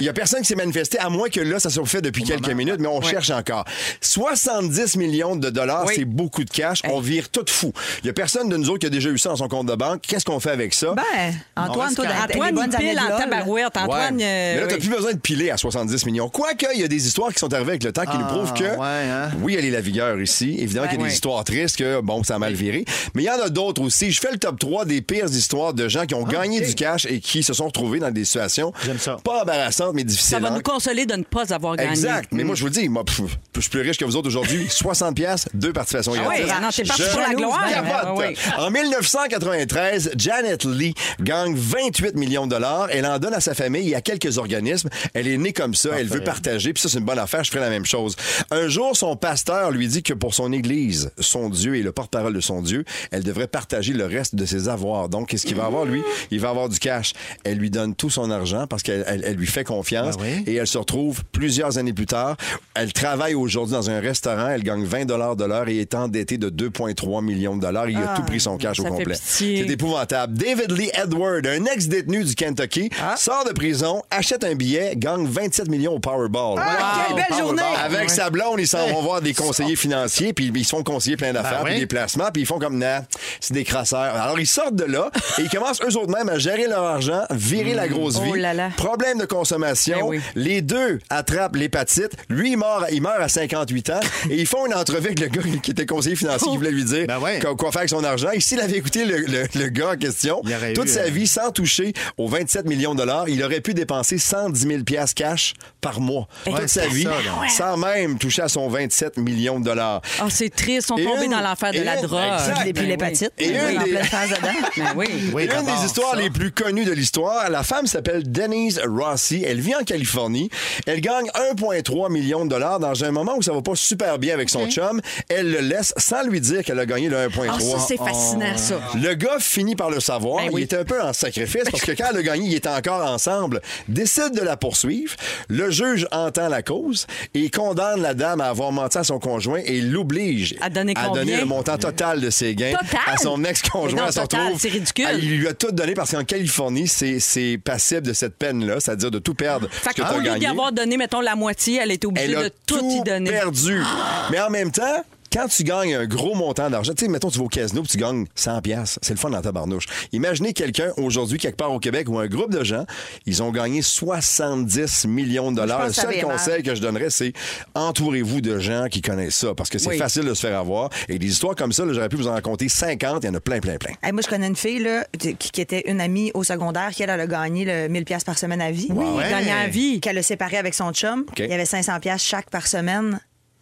Il y a personne qui s'est manifesté, à moins que là, ça soit fait depuis quelques minutes, mais on cherche encore. 70 millions de dollars, Oui. c'est beaucoup de cash. On vire tout fou. Il y a personne de nous autres qui a déjà eu ça dans son compte de banque. Qu'est-ce qu'on fait avec ça? Ben, Antoine, toi, Antoine, années pile en tabarouette. Antoine, Ouais. euh, mais là, t'as oui. plus besoin de piler à 70 millions. Quoique, il y a des histoires qui sont arrivées avec le temps qui nous Ah, prouvent que, ouais, hein? oui, elle est la vigueur ici. Évidemment qu'il y a des histoires tristes que, bon, ça a mal viré. Mais il y en a d'autres aussi. Je fais le top 3 des pires histoires de gens qui ont gagné du cash et qui se sont retrouvés dans des situations J'aime ça. pas embarrassantes, mais Ça difficiles. va hein. nous consoler de ne pas avoir gagné. Exact. Mais moi, je vous le dis, moi, pff, je suis plus riche que vous autres aujourd'hui. 60 pièces, deux participations Ah gratuites. oui, ah non, t'es parti Je pour la gloire. Ah oui. En 1993, Janet Lee gagne 28 millions de dollars. Elle en donne à sa famille et à quelques organismes. Elle est née comme ça. Elle veut partager. Puis ça, c'est une bonne affaire. Je ferai la même chose. Un jour, son pasteur lui dit que pour son église, son Dieu et le porte-parole de son Dieu, elle devrait partager le reste de ses avoirs. Donc, qu'est-ce qu'il va avoir, lui? il va avoir du cash. Elle lui donne tout son argent parce qu'elle elle- elle lui fait confiance Ben oui. et elle se retrouve plusieurs années plus tard. Elle travaille aujourd'hui dans un restaurant, elle gagne 20 dollars de l'heure et est endettée de 2,3 millions de dollars. Il a tout pris son cash au complet. C'est épouvantable. David Lee Edward, un ex-détenu du Kentucky, sort de prison, achète un billet, gagne 27 millions au Powerball. Ah, quelle belle journée! Avec sa blonde, ils s'en vont voir des conseillers financiers, puis ils se font conseiller plein d'affaires, Ben puis des placements, puis ils font comme, nah, c'est des crasseurs. Alors, ils sortent de là et ils commencent eux autres mêmes à gérer leur argent, virer la grosse vie. Oh là là. Problème de consommation. Ben oui. Les deux attrapent l'hépatite. Lui, il meurt, il meurt à 58 ans et ils font une entrevue avec le gars qui était conseiller financier qui voulait lui dire Ben ouais. quoi, faire avec son argent. Et s'il avait écouté le, le- le gars en question, toute eu, sa euh, vie sans toucher aux 27 millions de dollars, il aurait pu dépenser 110 000 piastres cash par mois. Ouais, toute sa vie, ça, sans même toucher à son 27 millions de dollars. Oh, c'est triste. Ils sont tombés une- dans l'enfer de la drogue. exact. Et puis Ben l'hépatite. Et Oui, une en pleine phase dedans. oui. Oui. Oui, Une d'abord, des histoires ça. les plus connues de l'histoire, la femme s'appelle Denise Rossi. Elle vit en Californie. Elle gagne 1,3 million de dollars dans un moment où ça va pas super bien avec son chum. Elle le laisse sans lui dire qu'elle a gagné le 1,3. Ah, ça, c'est fascinant, ça. Le gars finit par le savoir. Ben oui. Il était un peu en sacrifice parce que quand elle a gagné, ils étaient encore ensemble. Décide de la poursuivre. Le juge entend la cause et condamne la dame à avoir menti à son conjoint et l'oblige À donner à le montant total de ses gains Total? à son ex-conjoint. Elle se total, retrouve- c'est ridicule. Il lui a tout donné parce qu'en Californie, c'est c'est passible de cette peine-là, c'est-à-dire de tout perdre Fait que tu qu'au as lieu d'y avoir donné, mettons, la moitié, elle était obligée Elle a de tout, y donner. perdu. Mais en même temps, quand tu gagnes un gros montant d'argent, tu sais, mettons, tu vas au casino et tu gagnes 100 pièces, c'est le fun dans ta barnouche. Imaginez quelqu'un aujourd'hui, quelque part au Québec, ou un groupe de gens, ils ont gagné 70 millions de dollars. Le seul conseil que je donnerais, c'est entourez-vous de gens qui connaissent ça, parce que c'est Oui. facile de se faire avoir. Et des histoires comme ça, j'aurais pu vous en raconter 50, il y en a plein, plein, plein. Hey, moi, je connais une fille là, qui, qui était une amie au secondaire qui, elle, elle a gagné le 1000 pièces par semaine à vie. Oui, Ouais. gagnant à vie. Qu'elle a séparé avec son chum. Il y avait 500 pièces chaque par semaine.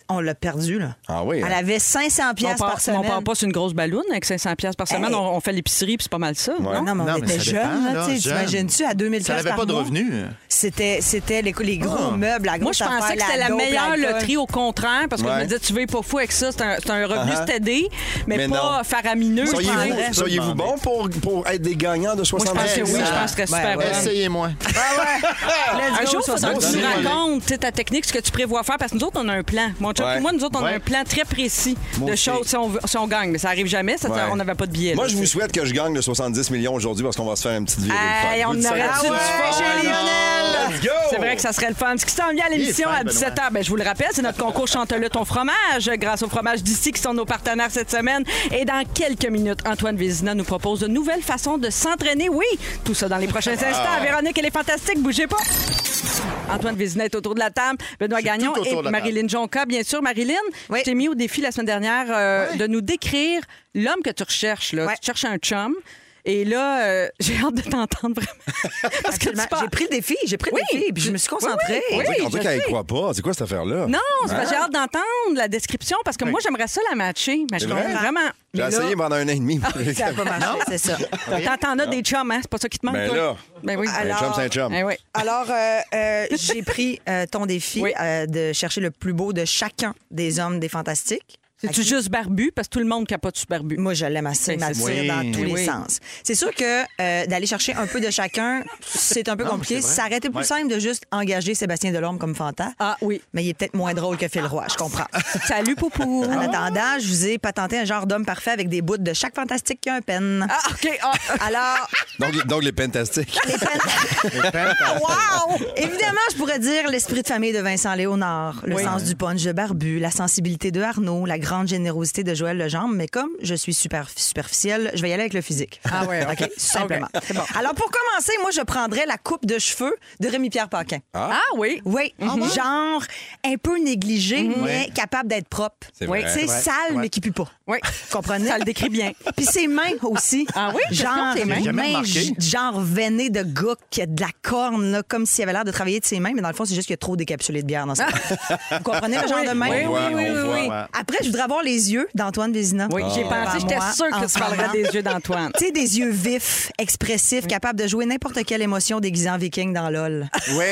On l'a perdu, là. Ah oui, Elle hein? avait 500 On pièces par semaine. on part pas sur une grosse balloune avec 500 pièces par semaine. Hey. On, on fait l'épicerie, puis c'est pas mal ça. Ouais. non? Non, mais on Non, mais était ça jeunes, dépend, là, là, tu sais, jeune. T'imagines-tu, à 2000 Ça n'avait pas de revenus. C'était, c'était les, les gros Ah. meubles, la Moi, grosse je pensais que c'était la meilleure loterie au contraire, parce que je Ouais. me disais, tu veux pas fou avec ça, c'est un, un revenu Uh-huh. stédé, mais, Mais pas non. faramineux. Soyez-vous bon pour, pour être des gagnants de Moi, je 70 pense que oui, je ça. pense que c'est Ouais, super bonne. Essayez-moi. Let's Un jour, il faudra que tu 70 nous 000. racontes ta technique, ce que tu prévois faire, parce que nous autres, on a un plan. Chum Ouais. et moi, nous autres, on a un plan très précis de choses si on, veut- si on gagne. Mais ça arrive jamais, ça, Ouais. on n'avait pas de billets. Moi, là, je vous tu sais. souhaite que je gagne le 70 millions aujourd'hui parce qu'on va se faire une petite virée. Hey, de fun. on aurait dû du fun. Let's go! C'est vrai que ça serait le fun. Ce qui s'en vient à l'émission à fin, 17h, ben, je vous le rappelle, c'est notre concours Chante-le ton fromage, grâce au fromage d'ici qui sont nos partenaires cette semaine. Et dans quelques minutes, Antoine Vézina nous propose de nouvelles façons de s'entraîner. Oui, tout ça dans les prochains instants. Véronique, elle est fantastique, bougez pas. Antoine Vézina est autour de la table. Benoît Gagnon tout autour et de la table. Marilyn Jonca, bien sûr. Marilyn, Oui. je t'ai mis au défi la semaine dernière euh, de nous décrire l'homme que tu recherches. Là. Tu cherches un chum. Et là, euh, j'ai hâte de t'entendre vraiment. Parce que tu Absolument. parles- J'ai pris le défi, j'ai pris Oui. le défi, puis je me suis concentrée. Oui, oui, oui. On dirait je qu'elle y sais. croit pas. C'est quoi cette affaire-là? Non, c'est parce que j'ai hâte d'entendre la description parce que moi, j'aimerais ça la matcher. Mais je C'est vrai? comprends vraiment. J'ai Mais là, essayé pendant un an et demi. Ça a pas marché, c'est ça. T'en t'en as des chums, hein? C'est pas ça qui te manque, Ben toi? là. Ben oui. Un chum, c'est un chum. Oui. Alors, euh, euh, j'ai pris euh, ton défi Oui. euh, de chercher le plus beau de chacun des hommes des Fantastiques. C'est-tu juste barbu? Parce que tout le monde capote sur barbu. Moi, je l'aime assez, Ben, c'est ça. dans tous Oui. les Oui. sens. C'est sûr que euh, d'aller chercher un peu de chacun, c'est un peu Non, compliqué. Ça aurait été plus Ouais. simple de juste engager Sébastien Delorme comme Fanta. Ah oui. Mais il est peut-être moins drôle que Phil Roy, je comprends. Salut, Poupou. En attendant, je vous ai patenté un genre d'homme parfait avec des bouts de chaque fantastique qui a un pen. Ah, OK. Ah. Alors, Donc, donc les pentastiques. les wow! Évidemment, je pourrais dire l'esprit de famille de Vincent Léonard, le sens du punch de Barbu, la sensibilité de Arnaud, la grande générosité de Joël Legendre, mais comme je suis super superficielle, je vais y aller avec le physique. Ah ouais, OK, OK. simplement. Bon. Alors, pour commencer, moi, je prendrais la coupe de cheveux de Rémi-Pierre Paquin. Ah oui. Oui, genre un peu négligé, mais capable d'être propre. C'est Oui, sale, Ouais. mais qui pue pas. Oui. Comprenez? Ça le décrit bien. Puis ses mains aussi. Ah oui? Genre, ses mains? genre veinées de gars qui a de la corne, là, comme s'il avait l'air de travailler de ses mains, mais dans le fond, c'est juste qu'il y a trop décapsulé de bière dans sa main. Vous comprenez le genre de main? Oui, oui, oui, oui. Après, je voudrais avoir les yeux d'Antoine Vézina. Oui, j'ai Devant pensé, j'étais sûre que ce tu parlerais des yeux d'Antoine. Tu sais, des yeux vifs, expressifs, capables de jouer n'importe quelle émotion déguisée en viking dans LOL. Oui.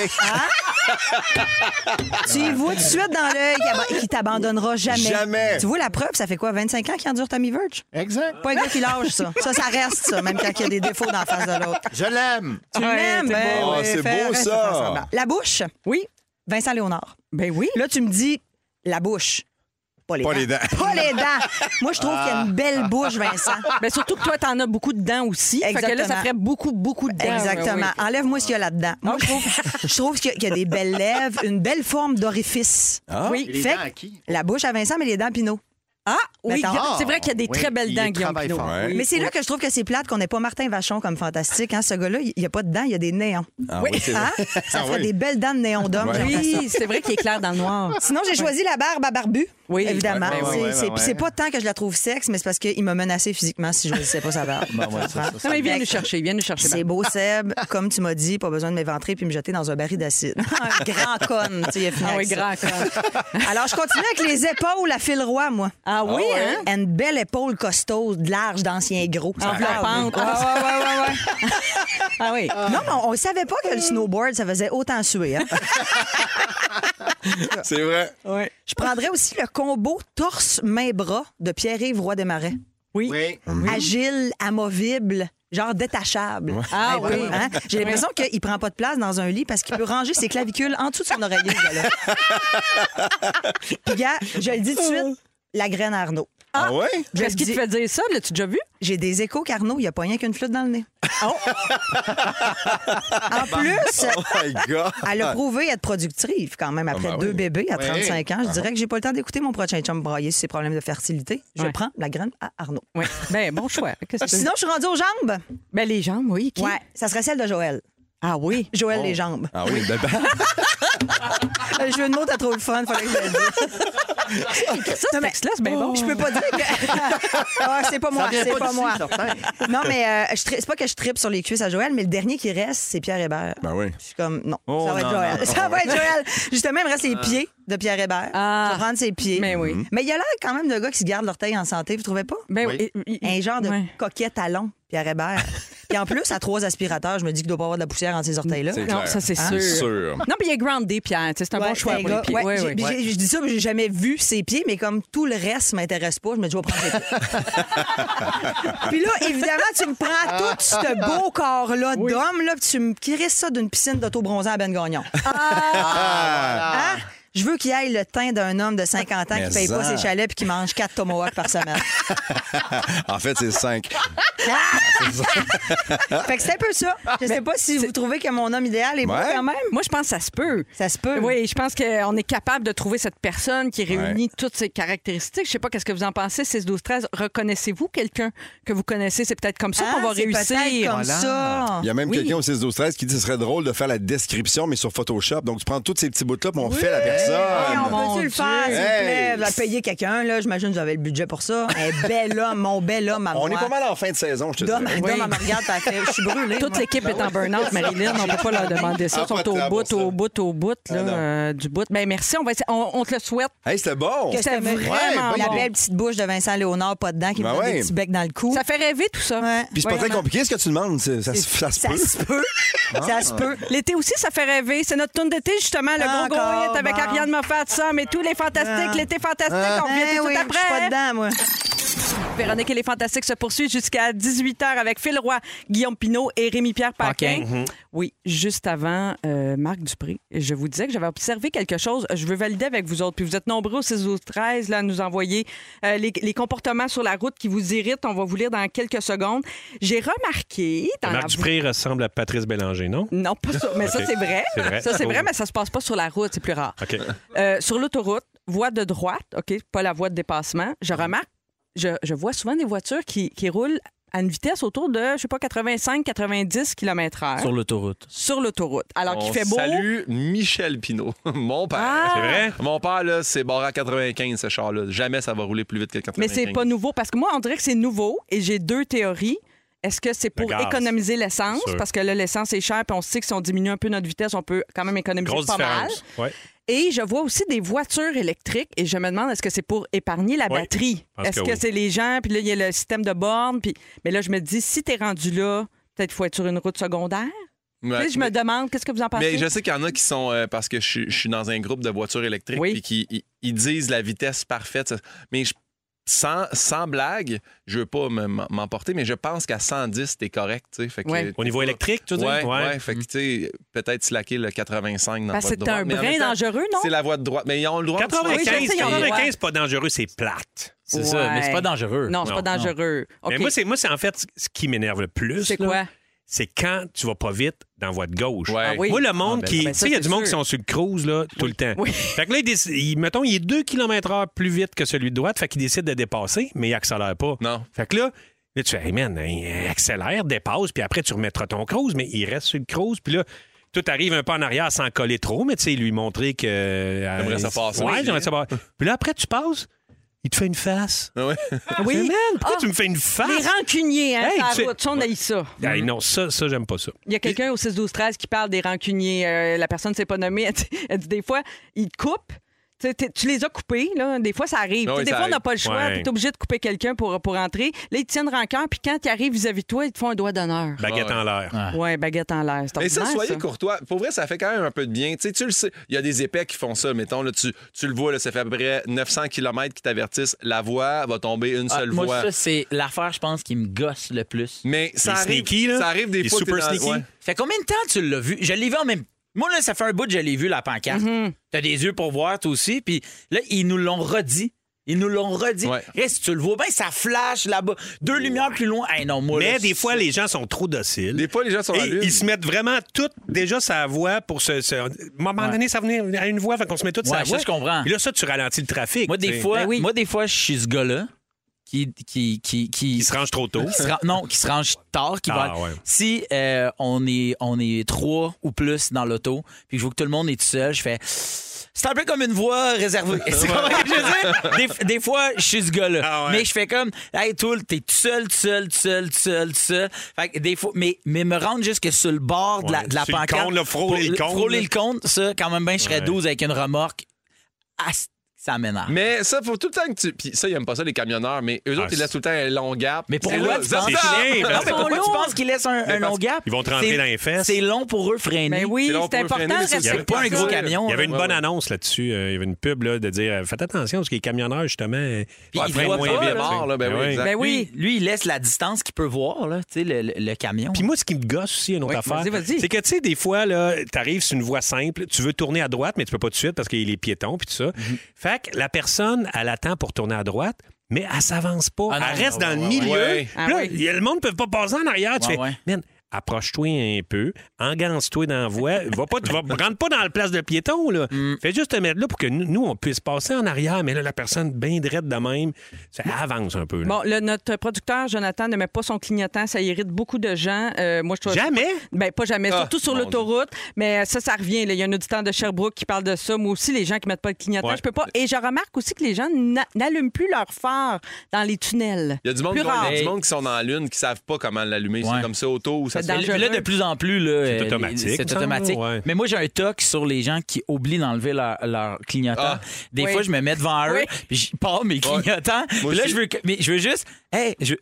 tu y vois tout de suite dans l'œil qu'il t'abandonnera jamais. Jamais. Tu vois la preuve, ça fait quoi, 25 ans qu'il endure Tommy Verge? Exact. Pas un gars qui lâche, ça. Ça, ça reste, ça, même quand il y a des défauts dans la face de l'autre. Je l'aime. Tu Ouais, l'aimes? c'est Ben oui, Ah, c'est beau, reste ça. La bouche? Oui. Vincent Léonard. Ben oui. Là, tu me dis la bouche. Pas les Pas dents. les dents. Pas les dents. Moi, je trouve qu'il y a une belle bouche, Vincent. Ben surtout que toi, t'en as beaucoup de dents aussi. Fait que là, ça Exactement. ferait beaucoup, beaucoup de dents. Exactement. Oui. Enlève-moi ce qu'il y a là-dedans. Moi, je trouve, je trouve qu'il y a- qu'il y a des belles lèvres, une belle forme d'orifice. Oui. Les Fait dents à qui? la bouche à Vincent, mais les dents Pinot. Ah, oui. Mettons. Guillaume, C'est vrai qu'il y a des Oui, très belles il dents, Guillaume travaille Pinot. fort. Mais c'est là que je trouve que c'est plate qu'on n'ait pas Martin Vachon comme fantastique. Hein? Ce gars-là, il n'y a pas de dents, il y a des néons. Ah oui, c'est Hein? vrai. Ça Ah ferait oui. des belles dents de néon d'homme. Oui, c'est vrai qu'il est clair dans le noir. Sinon, j'ai choisi la barbe à barbu. Oui. Évidemment. Ouais, ouais, C'est- ouais, c'est ouais, puis ouais. c'est pas tant que je la trouve sexe, mais c'est parce qu'il m'a menacé physiquement si je choisissais pas sa barbe. Ben ouais, ça, ça, ça. Non, mais il vient nous chercher, il vient nous chercher. C'est beau, Seb. Comme tu m'as dit, pas besoin de m'éventrer puis me jeter dans un baril d'acide. Un grand con, tu sais, il a fini Ah oui, avec ça. grand con. Alors, je continue avec les épaules à fil roi, moi. Ah oui, hein? Une belle épaule costaud, large, d'ancien gros. Enveloppante. Ah, ouais, ouais, ouais, ouais. Ah oui. Non, mais on, on savait pas que le snowboard, ça faisait autant suer. Hein? C'est vrai. Je prendrais aussi le combo torse-main-bras de Pierre-Yves Roy Desmarais. Oui. Oui. Agile, amovible, genre détachable. Ah oui. hein? J'ai l'impression qu'il prend pas de place dans un lit parce qu'il peut ranger ses clavicules en dessous de son oreiller. ce gars-là. Puis, gars, je le dis tout de suite, la graine à Arnaud. Ah, ouais? Je Qu'est-ce qui te fait dire ça? L'as-tu déjà vu? J'ai des échos qu'Arnaud, il n'y a pas rien qu'une flûte dans le nez. Oh. en plus, Oh my God. elle a prouvé être productive quand même après Ah, ben deux oui. bébés à Oui. 35 ans. Je dirais que j'ai pas le temps d'écouter mon prochain chum brailler sur ses problèmes de fertilité. Je Ouais. prends la graine à Arnaud. Oui. Ben, bon choix. Qu'est-ce que tu veux? Sinon, je suis rendue aux jambes. Ben, les jambes, oui. Qui? Ouais, ça serait celle de Joël. Ah oui. Joël les jambes. Ah oui, ben, ben, Le jeu de mots, t'as trop le fun, fallait que je le dise. Ça, ce texte-là, c'est bien bon. Je peux pas dire que. Ah, c'est pas moi, Ça c'est pas pas moi. Non, mais euh, je tri- c'est pas que je tripe sur les cuisses à Joël, mais le dernier qui reste, c'est Pierre Hébert. ben oui. Je suis comme, non, Oh, ça va être Joël. non. Ça va être Joël. Justement, il me reste les pieds de Pierre Hébert. Ah. Prendre ses pieds. Ben oui. Mais il y a l'air quand même de gars qui se gardent l'orteil en santé, vous trouvez pas? Ben Oui. oui. Un genre de Ouais. coquet talon, Pierre Hébert. Puis en plus, à trois aspirateurs, je me dis qu'il doit pas avoir de la poussière entre ses orteils-là. Non, clair. ça, c'est Hein? sûr. Sûr. Non, puis il est groundé, Pierre. C'est un bon choix pour les pieds. ouais, Ouais, j'ai- ouais. j'ai- Je dis ça, mais j'ai jamais vu ses pieds, mais comme tout le reste m'intéresse pas, je me dis, je vais prendre ses pieds. puis là, évidemment, tu me prends tout ce beau corps-là d'homme, là, puis tu me crisses ça d'une piscine d'auto-bronzant à Ben Gagnon. Hein? Je veux qu'il aille le teint d'un homme de 50 ans Mais qui paye pas ses chalets puis qui mange 4 tomahawks par semaine. en fait, c'est cinq. fait que c'est un peu ça. Je sais pas si vous trouvez que mon homme idéal est beau Ouais. quand même. Moi, je pense que ça se peut. Ça se peut. Oui, je pense qu'on est capable de trouver cette personne qui réunit toutes ces caractéristiques. Je sais pas qu'est-ce que vous en pensez, 6 12 13 Reconnaissez-vous quelqu'un que vous connaissez? C'est peut-être comme ça Ah, qu'on va c'est peut-être réussir. comme ça. Il y a même Oui. quelqu'un au 6 12 13 qui dit que ce serait drôle de faire la description, mais sur Photoshop. Donc, tu prends tous ces petits bouts-là, puis on fait la personne. Hey, on peut-tu le Dieu. faire, s'il vous Hey. plaît? Va payer quelqu'un, là. J'imagine que vous avez le budget pour ça. Un bel homme, mon bel homme à On moi. est pas mal en fin de saison, je te dis. Dom, elle me regarde, elle fait, je suis brûlée. Toute moi. l'équipe est en burn-out, Marilyn. On peut pas leur demander ça. Ah, Ils sont de au temps bout, pour ça. au bout, au bout, là, Ah, non. euh, du bout. Ben merci, on, va essayer- on, on te le souhaite. Hey, c'était bon. Que C'était vraiment La bon. belle petite bouche de Vincent Léonard, pas dedans, qui Ben me donne ouais. des petits becs dans le cou. Ça fait rêver tout ça. Ouais. Puis c'est pas très compliqué ce que tu demandes. c'est- Ça, se- ça se Ça peut. se peut. Ça se peut. L'été aussi, ça fait rêver. C'est notre tourne d'été, justement, le gros gros Encore, hit avec bon. Ariane Moffat, ça, mais tous les fantastiques, Ah. l'été fantastique, on revient Eh tout oui, après. Je suis pas dedans, moi. Véronique et les Fantastiques se poursuivent jusqu'à 18h avec Phil Roy, Guillaume Pinot et Rémi-Pierre Paquin. Paquin. Oui, juste avant, euh, Marc Dupré, je vous disais que j'avais observé quelque chose. Je veux valider avec vous autres. Puis vous êtes nombreux au 6 12 13 là, à nous envoyer euh, les, les comportements sur la route qui vous irritent. On va vous lire dans quelques secondes. J'ai remarqué... Dans Marc la- Dupré ressemble à Patrice Bélanger, non? Non, pas ça. Mais ça, c'est vrai. Ça, c'est vrai, mais ça se passe pas sur la route. C'est plus rare. Euh, sur l'autoroute, voie de droite, OK, pas la voie de dépassement, Mhm. je remarque, je, je vois souvent des voitures qui, qui roulent à une vitesse autour de, je sais pas, 85-90 km/h Sur l'autoroute. sur l'autoroute. Alors qu'il On fait beau. Salue Michel Pinault, mon père. Ah! C'est vrai? Mon père, là, c'est barré à 95, ce char-là. Jamais ça va rouler plus vite que 95. Mais c'est pas nouveau parce que moi, on dirait que c'est nouveau et j'ai deux théories. Est-ce que c'est pour économiser l'essence? Parce que là, l'essence est chère, puis on sait que si on diminue un peu notre vitesse, on peut quand même économiser Grosse pas mal. différence. Ouais. Et je vois aussi des voitures électriques et je me demande est-ce que c'est pour épargner la Oui, batterie? Est-ce que que, oui. c'est les gens, puis là, il y a le système de borne, puis... mais là, je me dis, si t'es rendu là, peut-être faut être sur une route secondaire. Tu sais, je me demande, qu'est-ce que vous en pensez? Mais je sais qu'il y en a qui sont, euh, parce que je, suis- je suis dans un groupe de voitures électriques, Oui. puis qui ils, ils disent la vitesse parfaite. Mais je- sans, sans blague, je veux pas me- m'emporter, mais je pense qu'à 110, t'es correct. Fait que Ouais. Au niveau électrique, tu veux dire? Ouais. Fait que, peut-être slacker le 85 dans de c'est un brin temps, dangereux, non? C'est la voie de droite. Mais ils ont le droit de 95, Oui, je sais, ils ont le droit. 95, c'est pas dangereux, c'est plate. C'est ça, mais c'est pas dangereux. Non, c'est pas dangereux. Mais moi, c'est moi, c'est en fait ce qui m'énerve le plus. C'est là, quoi? C'est quand tu vas pas vite dans la voie de gauche. Ouais. Ah oui. Moi, le monde Ah, ben, qui. ben, tu sais, il y a c'est du monde sûr. qui sont sur le cruise là, tout le temps. Oui. Fait que là, il il- mettons, il est 2 km h plus vite que celui de droite, fait qu'il décide de dépasser, mais il accélère pas. Non. Fait que là, là tu fais, hey man, hein, accélère, dépasse, puis après, tu remettras ton cruise, mais il reste sur le cruise, puis là, tout arrive un peu en arrière sans coller trop, mais tu sais, lui montrer que. euh, J'aimerais ça passer Ouais, j'aimerais ça passer. Puis là, après, tu passes, il te fait une face? Ah ouais. Oui. Man, pourquoi Ah, tu me fais une face? Les rancuniers, hein, Hey, sur la tu- route. Ça, on a eu ça. Hey, non, ça, ça j'aime pas ça. Il y a quelqu'un au 6-12-13 qui parle des rancuniers. Euh, la personne ne s'est pas nommée. Elle dit, elle dit des fois, ils te coupent. Tu les as coupés, là. Des fois, ça arrive. Ah oui, des ça fois, on n'a pas le choix. Ouais. Tu es obligé de couper quelqu'un pour, pour entrer. Là, ils te tiennent rancœur. Puis quand ils arrivent vis-à-vis de toi, ils te font un doigt d'honneur. Baguette Ouais. en l'air. Ouais, baguette en l'air. C'est Mais ça, soyez courtois. Pour vrai, ça fait quand même un peu de bien. Tu sais, tu le sais, il y a des épais qui font ça. Mettons, là, tu, tu le vois, là, ça fait à peu près 900 km qui t'avertissent. La voie va tomber une Ah, seule moi, voie. ça, c'est l'affaire, je pense, qui me gosse le plus. Mais ça arrive, sneaky, là. ça arrive des Les fois. super dans- sneaky. ouais. Fait combien de temps tu l'as vu? Je l'ai vu en même Moi, là, ça fait un bout que je l'ai vu, la pancarte. Mm-hmm. T'as des yeux pour voir, toi aussi. Puis là, ils nous l'ont redit. Ils nous l'ont redit. Ouais. Et si tu le vois bien, ça flash là-bas. Deux lumières plus loin. Hey, non, moi, Mais là, des fois, les gens sont trop dociles. Des fois, les gens sont Et à l'une. ils se mettent vraiment tout déjà sa voix pour se. se- à un moment donné, ça venait à une voix, fait qu'on se met toute Ouais, sa ça, voix. je comprends. Et là, ça, tu ralentis le trafic. Moi, des tu sais. fois, Ben oui. moi, des fois, je suis ce gars-là qui, qui, qui, qui, se rangent trop tôt. qui se ran- non, qui se range tard, qui Ah, va. ouais. Si euh, on est on est trois ou plus dans l'auto, puis je vois que tout le monde est tout seul, je fais. C'est un peu comme une voie réservée. C'est comment que je dire? Des, des fois, je suis ce gars-là. Ah ouais. Mais je fais comme, hey, toi, t'es tout seul, tout seul, tout seul, tout seul, tout seul. Fait que des fois, mais, mais me rendre jusque sur le bord de la, Ouais, de la sur le pancarte. compte, frôler pour- le compte, Frôler le compte, ça, quand même bien, je serais Ouais. 12 avec une remorque. Ça m'énerve. Mais ça, faut tout le temps que tu. Puis ça, ils aiment pas ça, les camionneurs, mais eux autres, Ah, ils laissent tout le temps un long gap. Mais pourquoi là, tu penses- Non, mais pourquoi tu qu'ils laissent un, un long gap? Ils vont te rentrer dans les fesses. C'est long pour eux freiner. Mais oui, C'est pour important de c'est- pas un gros camion. Il y avait une bonne annonce là-dessus. Euh, Il y avait une pub là, de dire euh, faites attention parce que les camionneurs, justement, euh, ils freinent moins vite. Mort, ben oui, exact. Ben oui. Lui, il laisse la distance qu'il peut voir, là, tu sais, le, le- le camion. Puis moi, ce qui me gosse aussi, une autre Oui, affaire, c'est que, tu sais, des fois, là, t'arrives sur une voie simple, tu veux tourner à droite, mais tu peux pas tout de suite parce qu'il y a les piétons puis tout ça. Fait que la personne, elle attend pour tourner à droite, mais elle s'avance pas. Ah non, elle reste ouais, dans le milieu. ouais. Puis là, Ah oui. il y a- le monde ne peut pas passer en arrière. Tu Ouais, fais, ouais. Man, approche-toi un peu, engance-toi dans la voie. Va pas, tu vas, rentre pas dans la place de piéton, là. Mm. Fais juste te mettre là pour que nous, nous, on puisse passer en arrière, mais là, la personne bien drette de même, ça avance un peu. là. Bon, le- notre producteur, Jonathan, ne met pas son clignotant. Ça irrite beaucoup de gens. Euh, moi, je trouve- Jamais? Ben, pas jamais. Ah, Surtout sur l'autoroute. Mais ça, ça revient. là. Il y a un auditeur de Sherbrooke qui parle de ça. Moi aussi, les gens qui mettent pas le clignotant, Ouais. je peux pas. Et je remarque aussi que les gens n'a- n'allument plus leur phare dans les tunnels. Il y a du monde, qui- du monde sont dans la lune qui savent pas comment l'allumer. Ouais. C'est comme ça auto ou ça C'est se fait- dangereux. Là, de plus en plus, là, C'est euh, automatique, C'est automatique. ouais. Mais moi, j'ai un toc sur les gens qui oublient d'enlever leur, leur clignotant. Ah. Des Oui. fois, je me mets devant eux, Oui. puis je pars mes clignotants. Puis là, je veux, que- mais je veux juste, hey, je,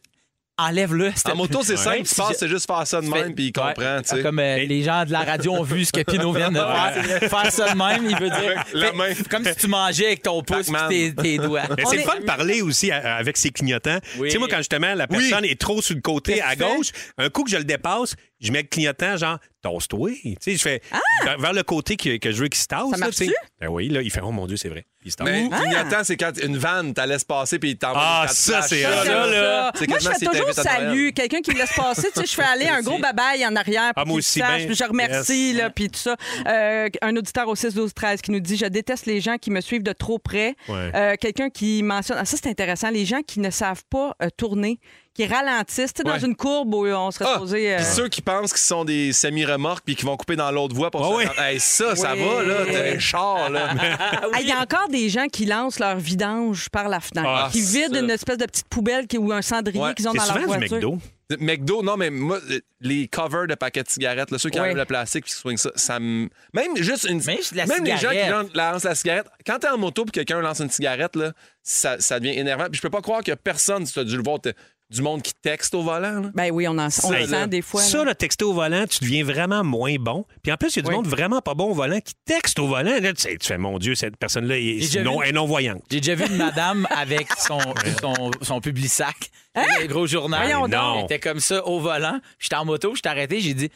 enlève-le. En moto, c'est simple. Tu passes, c'est juste faire ça de même, puis il comprend, tu sais. Comme euh, les gens de la radio ont vu ce que Pinot vient de faire. Faire ça de même, il veut dire. La main. Comme si tu mangeais avec ton pouce et tes, tes doigts. Mais c'est est- fun de parler aussi à- avec ses clignotants. Oui. Tu sais, moi, quand justement la personne est trop sur le côté à gauche, un coup que je le dépasse, je mets le clignotant, genre, tasse-toi. Tu sais, je fais vers, vers le côté que, que je veux qu'il se tasse. Ça là, marche-tu? tu sais. Ben oui, là, il fait, oh mon Dieu, c'est vrai. Il se tasse. Mais clignotant, c'est quand une vanne, t'as laisse passer, puis il t'envoie Ah, ça, c'est Ça, ça. c'est Moi, je fais toujours salut. Quelqu'un qui me laisse passer, tu sais, je fais aller un gros babaille en arrière. Ah, moi aussi, sache, ben, je remercie, yes. là, puis tout ça. Euh, un auditeur au 6 12 13 qui nous dit Je déteste les gens qui me suivent de trop près. Ouais. Euh, Quelqu'un qui mentionne. Ah, ça, c'est intéressant. Les gens qui ne savent pas euh, tourner, qui ralentissent, tu sais, dans une courbe où on serait Ah, supposé. euh, Puis ceux qui pensent qu'ils sont des semi-remorques puis qui vont couper dans l'autre voie pour Ah se oui. Hey, ça, ça Oui. va, là. T'as un char, là. Ah, Il y a encore des gens qui lancent leur vidange par la fenêtre, Ah, qui vident ça. une espèce de petite poubelle qui, ou un cendrier Ouais. qu'ils ont dans leur souvent du voiture. McDo. McDo, non, mais moi, euh, les covers de paquets de cigarettes, là, ceux qui Ouais. enlèvent le plastique puis qui soignent ça, ça me. Même juste une. Même la Même les gens qui lancent, la cigarette. Quand t'es en moto puis quelqu'un lance une cigarette, là, ça, ça devient énervant. Puis je peux pas croire qu'il y a personne, si t'as dû le voir, t'es- du monde qui texte au volant. là. Ben oui, on, en, on le Hey, sent des fois. là. Ça, le texto au volant, tu deviens vraiment moins bon. Puis en plus, il y a du Oui. monde vraiment pas bon au volant qui texte au volant. Là, tu, sais, tu fais, mon Dieu, cette personne-là J'ai est, déjà non, vu- est non-voyante. J'ai déjà vu une madame avec son, son, son public sac, le gros journal. Voyons donc. Elle était comme ça au volant. J'étais en moto, je t'ai arrêté, j'ai dit.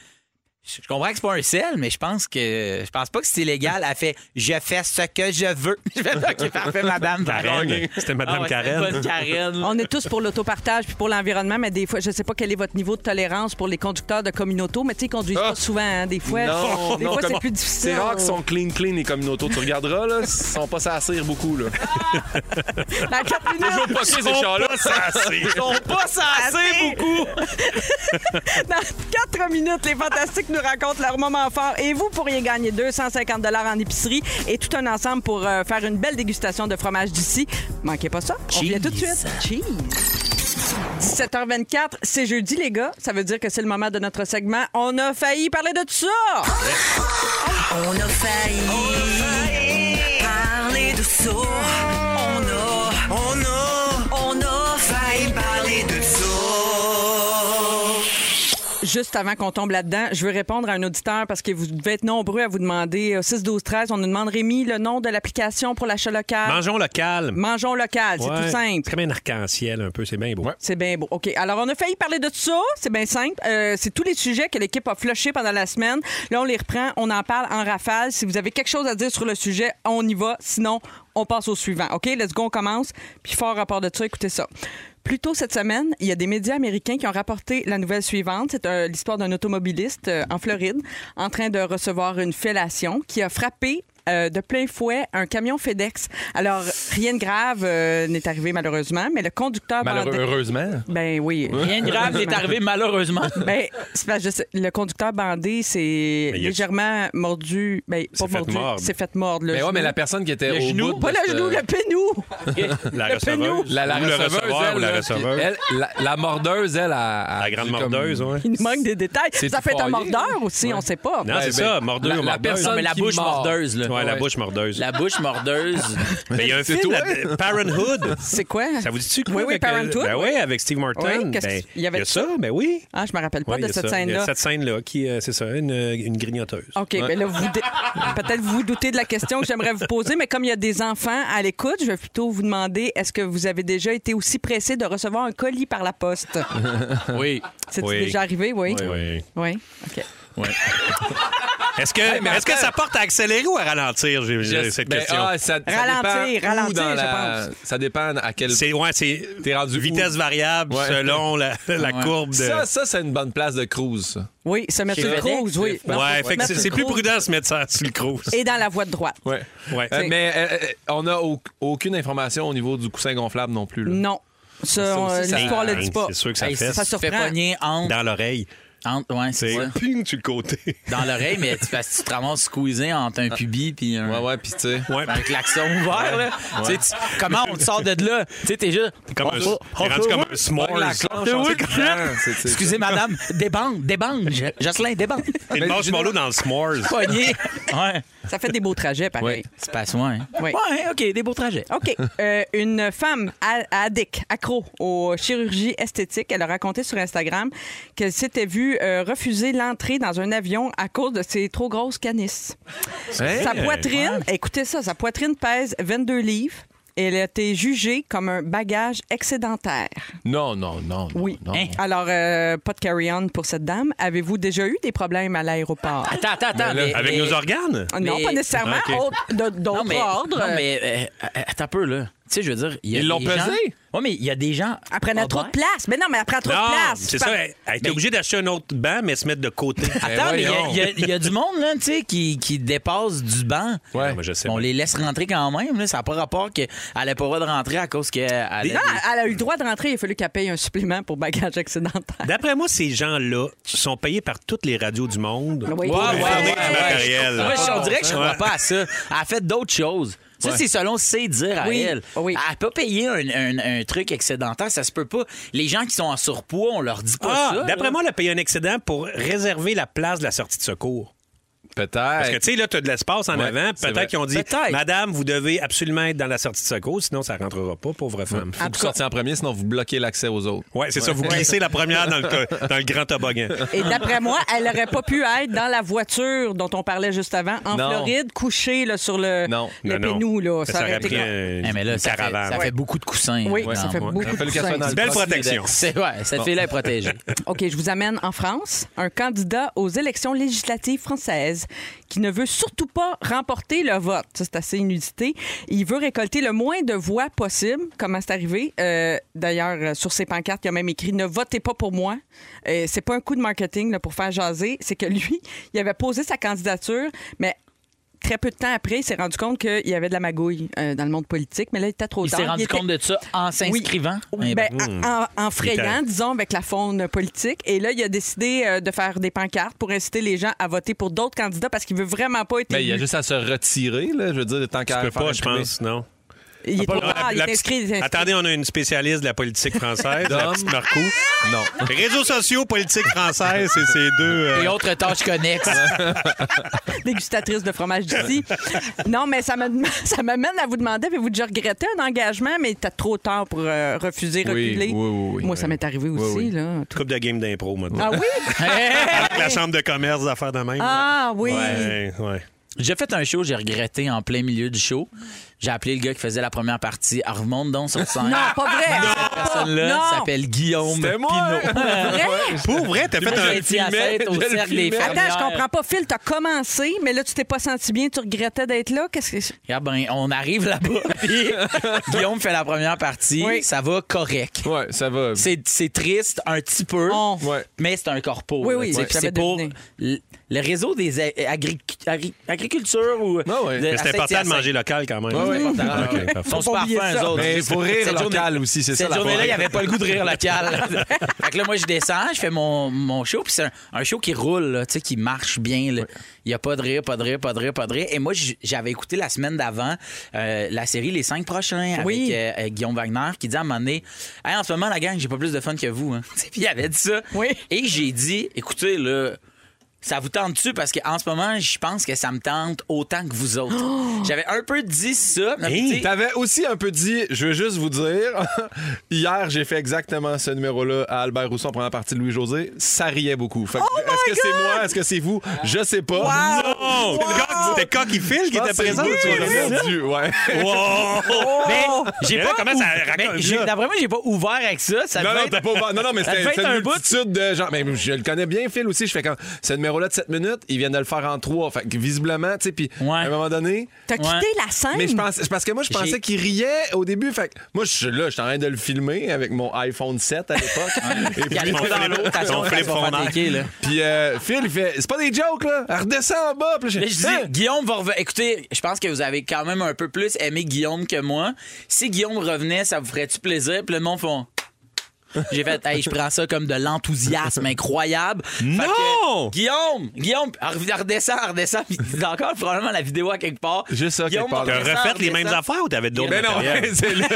Je comprends que c'est pas un sel, mais je pense que je pense pas que c'est illégal. Elle fait je fais ce que je veux. Je fais OK, parfait, madame. Karen. C'était Madame Ah ouais, Karen. c'était bonne Karen. On est tous pour l'autopartage puis pour l'environnement, mais des fois, je sais pas quel est votre niveau de tolérance pour les conducteurs de communauto, mais tu sais, ils conduisent Ah. pas souvent. hein, des fois, Non, des non, fois c'est plus difficile. C'est rare qu'ils sont clean, clean, les communautés. Tu regarderas, là, ils sont pas sassir beaucoup, là. Dans quatre minutes, Toujours pas ces. Ils sont pas censés beaucoup. Dans 4 minutes, les Fantastiques nous racontent leur moment fort et vous pourriez gagner 250 en épicerie et tout un ensemble pour euh, faire une belle dégustation de fromage d'ici. Manquez pas ça. On vient tout de suite. Cheese. 17h24, c'est jeudi, les gars. Ça veut dire que c'est le moment de notre segment. On a failli parler de tout ça. On a failli parler de ça. On a, on a, on a failli parler de ça. Juste avant qu'on tombe là-dedans, je veux répondre à un auditeur parce que vous devez être nombreux à vous demander. euh, 6, 12, 13, on nous demande, Rémi, le nom de l'application pour l'achat local? Mangeons local. Mangeons local, c'est Ouais. tout simple. C'est comme un arc-en-ciel un peu, c'est bien beau. C'est bien beau. OK. Alors, on a failli parler de tout ça. C'est bien simple. Euh, c'est tous les sujets que l'équipe a flushés pendant la semaine. Là, on les reprend. On en parle en rafale. Si vous avez quelque chose à dire sur le sujet, on y va. Sinon, on passe au suivant. OK? Let's go, on commence. Puis, fort rapport de ça, écoutez ça. Plus tôt cette semaine, il y a des médias américains qui ont rapporté la nouvelle suivante. C'est euh, l'histoire d'un automobiliste euh, en Floride en train de recevoir une fellation qui a frappé euh, de plein fouet un camion FedEx. Alors, rien de grave euh, n'est arrivé malheureusement, mais le conducteur... bandé- Malheureusement. ben oui. Rien de grave n'est arrivé malheureusement. Ben, c'est parce que je sais- le conducteur bandé s'est Mais il a- légèrement mordu. Ben, pas s'est fait mordu. mordre. s'est fait mordre. Le Mais ouais, genou. mais la personne qui était Le au genou, bout Pas le ce- genou, le pénou. La Le receveuse. La, la Ou le receveuse, receveur elle, ou la là, receveuse. elle, la, la mordeuse, elle, a, La grande mordeuse, ouais. Il nous manque des détails. C'est Ça être un mordeur aussi, on sait pas. Non, Ouais, c'est ben, ça, mordeux la- ou la mordeuse. personne- Non, mais la qui bouche mord. mordeuse, là. Ouais, la Ouais. bouche mordeuse. La bouche mordeuse. Mais il y a un C'est film, toi. là, Parenthood. C'est quoi? Ça vous dit-tu quoi? Oui, oui, avec, euh, Parenthood, Ben oui. oui, avec Steve Martin? Oui, Ben, y avait il y a de ça, ça? ben oui. Ah, je me rappelle pas de cette ça. Il y a scène-là. cette scène-là qui, euh, c'est ça, une, une grignoteuse. OK, ben là, vous dé- peut-être vous vous doutez de la question que j'aimerais vous poser, mais comme il y a des enfants à l'écoute, je vais plutôt vous demander est-ce que vous avez déjà été aussi pressé de recevoir un colis par la poste? Oui. C'est Oui. déjà arrivé, oui? Oui. Oui. OK. Est-ce que, est-ce que ça porte à accélérer ou à ralentir, j'ai cette Ben, question? ah, ça, Ralentir, ralentir, je la- pense. Ça dépend à quel C'est ouais, c'est t'es rendu où. vitesse variable Ouais. selon la, la Ouais. courbe de. Ça, ça c'est une bonne place de cruise. ça. Oui, se mettre sur le cruise, oui. c'est- ouais, fait que c'est plus prudent de se mettre ça sur le cruise. Et dans la voie de droite. Ouais. Ouais. Euh, mais euh, euh, on n'a au- aucune information au niveau du coussin gonflable non plus. là. Non. L'histoire ne le dit pas. C'est sûr que ça Hey, fait ça pogner dans l'oreille. Entre- ouais, c'est ça. ping sur le côté. Dans l'oreille, mais tu, parce que tu te ramasses squeezé entre un pubis puis un, Ouais, ouais, puis tu sais. Ouais. un klaxon ouvert. Là. Tu sais, tu- comment on te sort de là? Tu sais, t'es juste... Comme un, t'es rendu comme un s'mores. Excusez, madame. Débande, débande. Jocelyn, débande. T'es une marshmallow dans le s'mores. Pogné. Ouais. Ça fait des beaux trajets, pareil. C'est pas soin. Oui. Ouais, OK, des beaux trajets. OK. Euh, une femme addict, accro aux chirurgies esthétiques, elle a raconté sur Instagram qu'elle s'était vue euh, refuser l'entrée dans un avion à cause de ses trop grosses canisses. Hey! Sa poitrine, écoutez ça, sa poitrine pèse 22 livres. Et elle a été jugée comme un bagage excédentaire. Non, non, non. non, Oui. non. Hein? Alors, euh, pas de carry-on pour cette dame. Avez-vous déjà eu des problèmes à l'aéroport? Attends, attends, attends. Là, mais- Avec mais- nos organes? Non, mais- pas nécessairement. De- D'autres Non, mais, ordres. non, mais euh, attends un peu, là. Tu sais, je veux dire, il y a Ils l'ont des pesé? gens... Oui, mais il y a des gens... Elle prenait trop de place. Mais non, mais elle prend trop Non, de place. c'est ça. Elle elle était Mais- obligée d'acheter un autre banc, mais se mettre de côté. Attends, mais il y a- voyons. il y, a- il y a du monde, là, tu sais, qui, qui dépasse du banc. Ouais, moi, je sais. On bien. les laisse rentrer quand même. Là. Ça n'a pas rapport qu'elle n'avait pas le droit de rentrer à cause qu'elle a Non, elle a eu le droit de rentrer. Il a fallu qu'elle paye un supplément pour bagage excédentaire. D'après moi, ces gens-là sont payés par toutes les radios du monde. Oui. Ouais, ouais, ouais, du ouais. matériel. Moi, je on dirait que je crois Ouais. pas à ça. Elle a fait d'autres choses. Ça, c'est selon ses dires à Oui, elle. oui. Elle peut payer un, un- un truc excédentaire, ça se peut pas. Les gens qui sont en surpoids, on leur dit pas Ah, ça. d'après moi, elle a payé un excédent pour réserver la place de la sortie de secours. Peut-être. Parce que, tu sais, là, tu as de l'espace en Ouais, avant. Peut-être qu'ils ont dit. Madame, vous devez absolument être dans la sortie de secours, sinon ça rentrera pas, pauvre femme. Faut que vous sortiez en premier, sinon vous bloquez l'accès aux autres. Ouais, c'est ça. Vous glissez la première dans le, to- dans le grand toboggan. Et d'après moi, elle n'aurait pas pu être dans la voiture dont on parlait juste avant, en Non. Floride, couchée là, sur le, Non. le Non, non. pénou. Là. Ça Ça aurait pris un- Eh, mais là, une ça, fait, caravane. ça fait beaucoup de coussins. Oui, ça fait beaucoup de coussins. le Belle protection. Ouais, cette fille-là est protégée. OK, je vous amène en France. Un candidat aux élections législatives françaises qui ne veut surtout pas remporter le vote. C'est assez inusité. Il veut récolter le moins de voix possible. Comment c'est arrivé? Euh, D'ailleurs, euh, sur ses pancartes, il a même écrit « Ne votez pas pour moi Euh, C'est pas un coup de marketing pour faire jaser. C'est que lui, il avait posé sa candidature, mais très peu de temps après, il s'est rendu compte qu'il y avait de la magouille euh, dans le monde politique. Mais là, il était trop Il tard. s'est rendu était- compte de ça en s'inscrivant? Eh ben, ben, en, en frayant, était- disons, avec la faune politique. Et là, il a décidé euh, de faire des pancartes pour inciter les gens à voter pour d'autres candidats parce qu'il veut vraiment pas être Mais il y a élu. juste à se retirer, là. Je veux dire, tant Tu qu'à peux faire pas, je pense, non. Il est Ah, trop tard, il est inscrit, il est inscrit. Attendez, on a une spécialiste de la politique française, la petite Marco. Non. Les réseaux sociaux, politique française, c'est ces deux. euh, Et autres tâches connexes. dégustatrice de fromage d'ici. non, mais ça me- ça m'amène à vous demander, avez-vous déjà regretté un engagement, mais t'as trop tard pour euh, refuser, Oui, reculer? oui, oui, oui. Moi, ça m'est arrivé aussi. oui. Là. Coupe de game d'impro, moi. Ah oui? Avec la chambre de commerce, des affaires de même. Ah oui. Ouais, ouais. J'ai fait un show, j'ai regretté en plein milieu du show. J'ai appelé le gars qui faisait la première partie. Ah, remonte donc sur scène. Non, pas vrai. Cette personne-là Non. s'appelle Guillaume. Pinot. Vrai? Pour vrai, t'as fait un. été à filmais, fête au cercle des filmais. fermières. Attends, je comprends pas. Phil, t'as commencé, mais là, tu t'es pas senti bien, tu regrettais d'être là? Qu'est-ce que. Ah ben, on arrive là-bas. puis Guillaume fait la première partie. Oui. Ça va correct. Ouais, ça va. C'est c'est triste un petit peu. Ouais. mais c'est un corpo. Oui, là, oui, tu sais, ouais, puis j'avais c'est pour deviné. l- le réseau des a- agri- agri- agriculture ou. Ah ouais. de- Mais c'est important de manger local quand même. Ouais, ouais, important. Ok, Ils sont super oublier fins, ça. eux autres. Mais il faut rire Cette local journée- aussi, c'est ça Cette journée-là, il n'y avait pas le goût de rire local. fait que là, moi, je descends, je fais mon, mon show, puis c'est un, un show qui roule, là, tu sais, qui marche bien. Il n'y a pas de rire, pas de rire, pas de rire, pas de rire. Et moi, j'avais écouté la semaine d'avant euh, la série Les cinq prochains Oui. avec euh, euh, Guillaume Wagner qui dit à un moment donné Hey, En ce moment, la gang, j'ai pas plus de fun que vous. Hein. Puis il avait dit ça. Oui. Et j'ai dit Écoutez, là. Ça vous tente-tu? Parce qu'en ce moment, je pense que ça me tente autant que vous autres. J'avais un peu dit ça. mais tu sais, T'avais aussi un peu dit, je veux juste vous dire, hier, j'ai fait exactement ce numéro-là à Albert Rousseau en première partie de Louis-José. Ça riait beaucoup. Fait que, est-ce que c'est moi? Est-ce que c'est vous? Je sais pas. Non! C'était Coq qui file qui était c'est présent. vous, tu ouais. Wow! Mais j'ai pas comment ça j'ai- là? D'après moi, j'ai pas ouvert avec ça. ça non, non, être- t'as pas ouvert- non, non, mais ça c'était une un bout. multitude de gens. Mais je le connais bien, Phil aussi. Je fais quand ce numéro-là de 7 minutes, ils viennent de le faire en 3. Fait que visiblement, tu sais, puis à un moment donné. T'as quitté Ouais. la scène? Mais je pense, parce que moi, je pensais qu'il riait au début. Fait que moi, je suis là, je suis en train de le filmer avec mon iPhone 7 à l'époque. Et Il y a puis- dans flip là. Puis euh, Phil, il fait C'est pas des jokes, là. Elle redescend en bas. Puis là, Là, je dis? Guillaume va revenir. Écoutez, je pense que vous avez quand même un peu plus aimé Guillaume que moi. Si Guillaume revenait, ça vous ferait-tu plaisir? Puis le monde font. J'ai fait, hey, je prends ça comme de l'enthousiasme incroyable. Fait que, Non! Guillaume, Guillaume, redescend, redescend. Puis encore probablement la vidéo à quelque part. Juste ça, Guillaume quelque part. T'as refait les mêmes affaires ou t'avais d'autres Ben non, matériels? c'est là.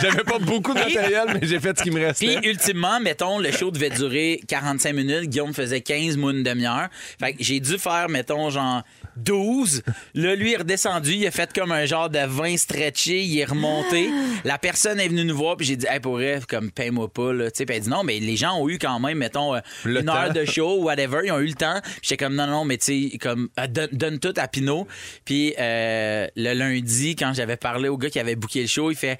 J'avais pas beaucoup de matériel, mais j'ai fait ce qui me restait. Puis, ultimement, mettons, le show devait durer 45 minutes. Guillaume faisait 15, moi, une demi-heure. Fait que j'ai dû faire, mettons, genre 12. Là, lui, il est redescendu. Il a fait comme un genre de 20 stretché. Il est remonté. La personne est venue nous voir. Puis j'ai dit, hey, pour vrai, comme, paye-moi pas, là. Tu sais, puis elle dit, non, mais les gens ont eu quand même, mettons, euh, Le une temps. heure de show, whatever. Ils ont eu le temps. Puis j'étais comme, non, non, mais tu sais, comme, euh, donne, donne tout à Pinot. Puis euh, le lundi, quand j'avais parlé au gars qui avait booké le show, il fait,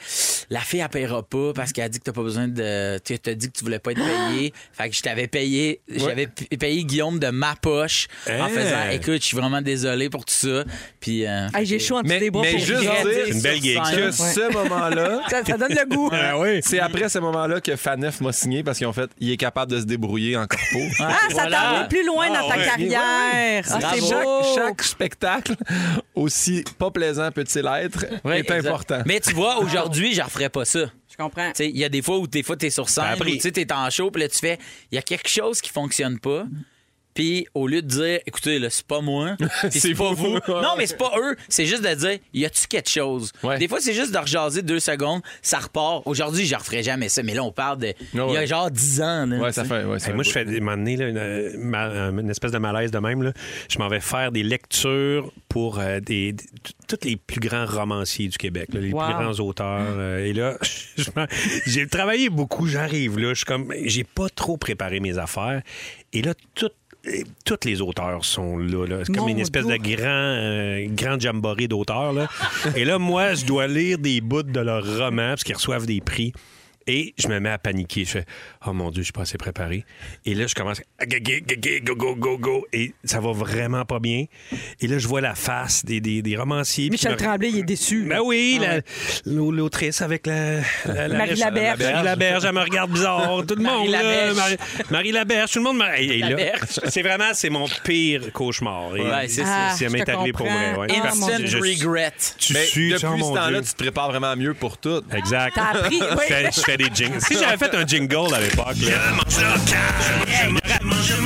la fille, elle payera pas parce qu'elle a dit que t'as pas besoin de. Tu t'as dit que tu voulais pas être payé. Fait que je t'avais payé. J'avais payé Guillaume de ma poche en Hein? faisant, écoute, je suis vraiment désolé pour tout ça. Puis. euh, Hey, j'ai chaud en dessous Mais- des bras mais pour juste regretter. dire- C'est une belle sur gig, scène. que ce moment-là. Ça, ça donne le goût. Ah oui. C'est après ce moment-là que Faneuf m'a signé parce qu'en fait, il est capable de se débrouiller en corpo. Ah, ça Voilà. t'a amené plus loin Ah, dans ta ouais. carrière. Ah, c'est Bravo. beau. chaque, chaque spectacle, aussi pas plaisant peut-il être, Ouais, est exact. important. Mais tu vois, aujourd'hui, je referais pas ça. Je comprends. Tu sais, il y a des fois où des fois t'es sur scène, ou tu sais, t'es en show, puis là tu fais, il y a quelque chose qui fonctionne pas. Puis au lieu de dire, écoutez, là, c'est pas moi, C'est c'est pas vous. vous. Non, mais c'est pas eux. C'est juste de dire, y a-tu quelque chose? Ouais. Des fois, c'est juste de rejaser deux secondes, ça repart. Aujourd'hui, je referais jamais ça, mais là, on parle de. Il y a genre 10 ans. Là, Ouais, ça fait. Ouais, ça Hey, fait moi, je fais des moment donné, là, une, ma- une espèce de malaise de même. Là. Je m'en vais faire des lectures pour euh, des, des- tous les plus grands romanciers du Québec, là, les Wow. plus grands auteurs. euh, et là, j'ai travaillé beaucoup. J'arrive là, je suis comme, j'ai pas trop préparé mes affaires. Et là, tout. Et Tous les auteurs sont là. là. C'est comme Mon une espèce Dieu. de grand, euh, grand jamboree d'auteurs. là. Et là, moi, je dois lire des bouts de leurs romans parce qu'ils reçoivent des prix. Et je me mets à paniquer. Je fais Oh mon Dieu, je suis pas assez préparé. Et là, je commence à go, go, go, go, go. Et ça va vraiment pas bien. Et là, je vois la face des, des, des romanciers. Michel je Tremblay, il est déçu. Ben oui, Ah la- l'autrice avec la, la- la- Marie Laberge. Marie Laberge, elle me regarde bizarre. Tout le Marie monde, là, Laberge. Marie, Marie Laberge, tout le monde. me- c'est vraiment, c'est mon pire cauchemar. Ouais, c'est ça. Ça Ah, m'est je arrivé pour vrai. ouais. Ah, que Instant je- regret. Tu Mais sues, depuis oh, ce mon temps-là, tu te prépares vraiment mieux pour tout. Exact. T'as appris, Je oui. fais, je fais des jingles. Si j'avais fait un jingle à l'époque, là,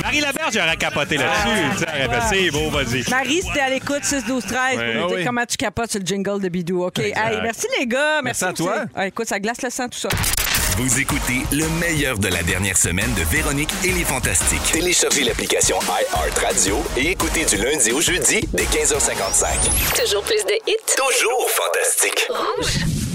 Marie Laberge aurait capoté là-dessus. fait, C'est beau, vas-y. Marie, c'était à l'écoute 6 12 13 pour Ouais. nous Ah dire oui. comment tu capotes sur le jingle de Bidou. OK? Hey, merci les gars. Merci, Merci à toi. Ah, écoute, ça glace le sang, tout ça. Vous écoutez le meilleur de la dernière semaine de Véronique et les Fantastiques. Téléchargez l'application iHeartRadio et écoutez du lundi au jeudi dès 15h55. Toujours plus de hits. Toujours fantastique. Rouge.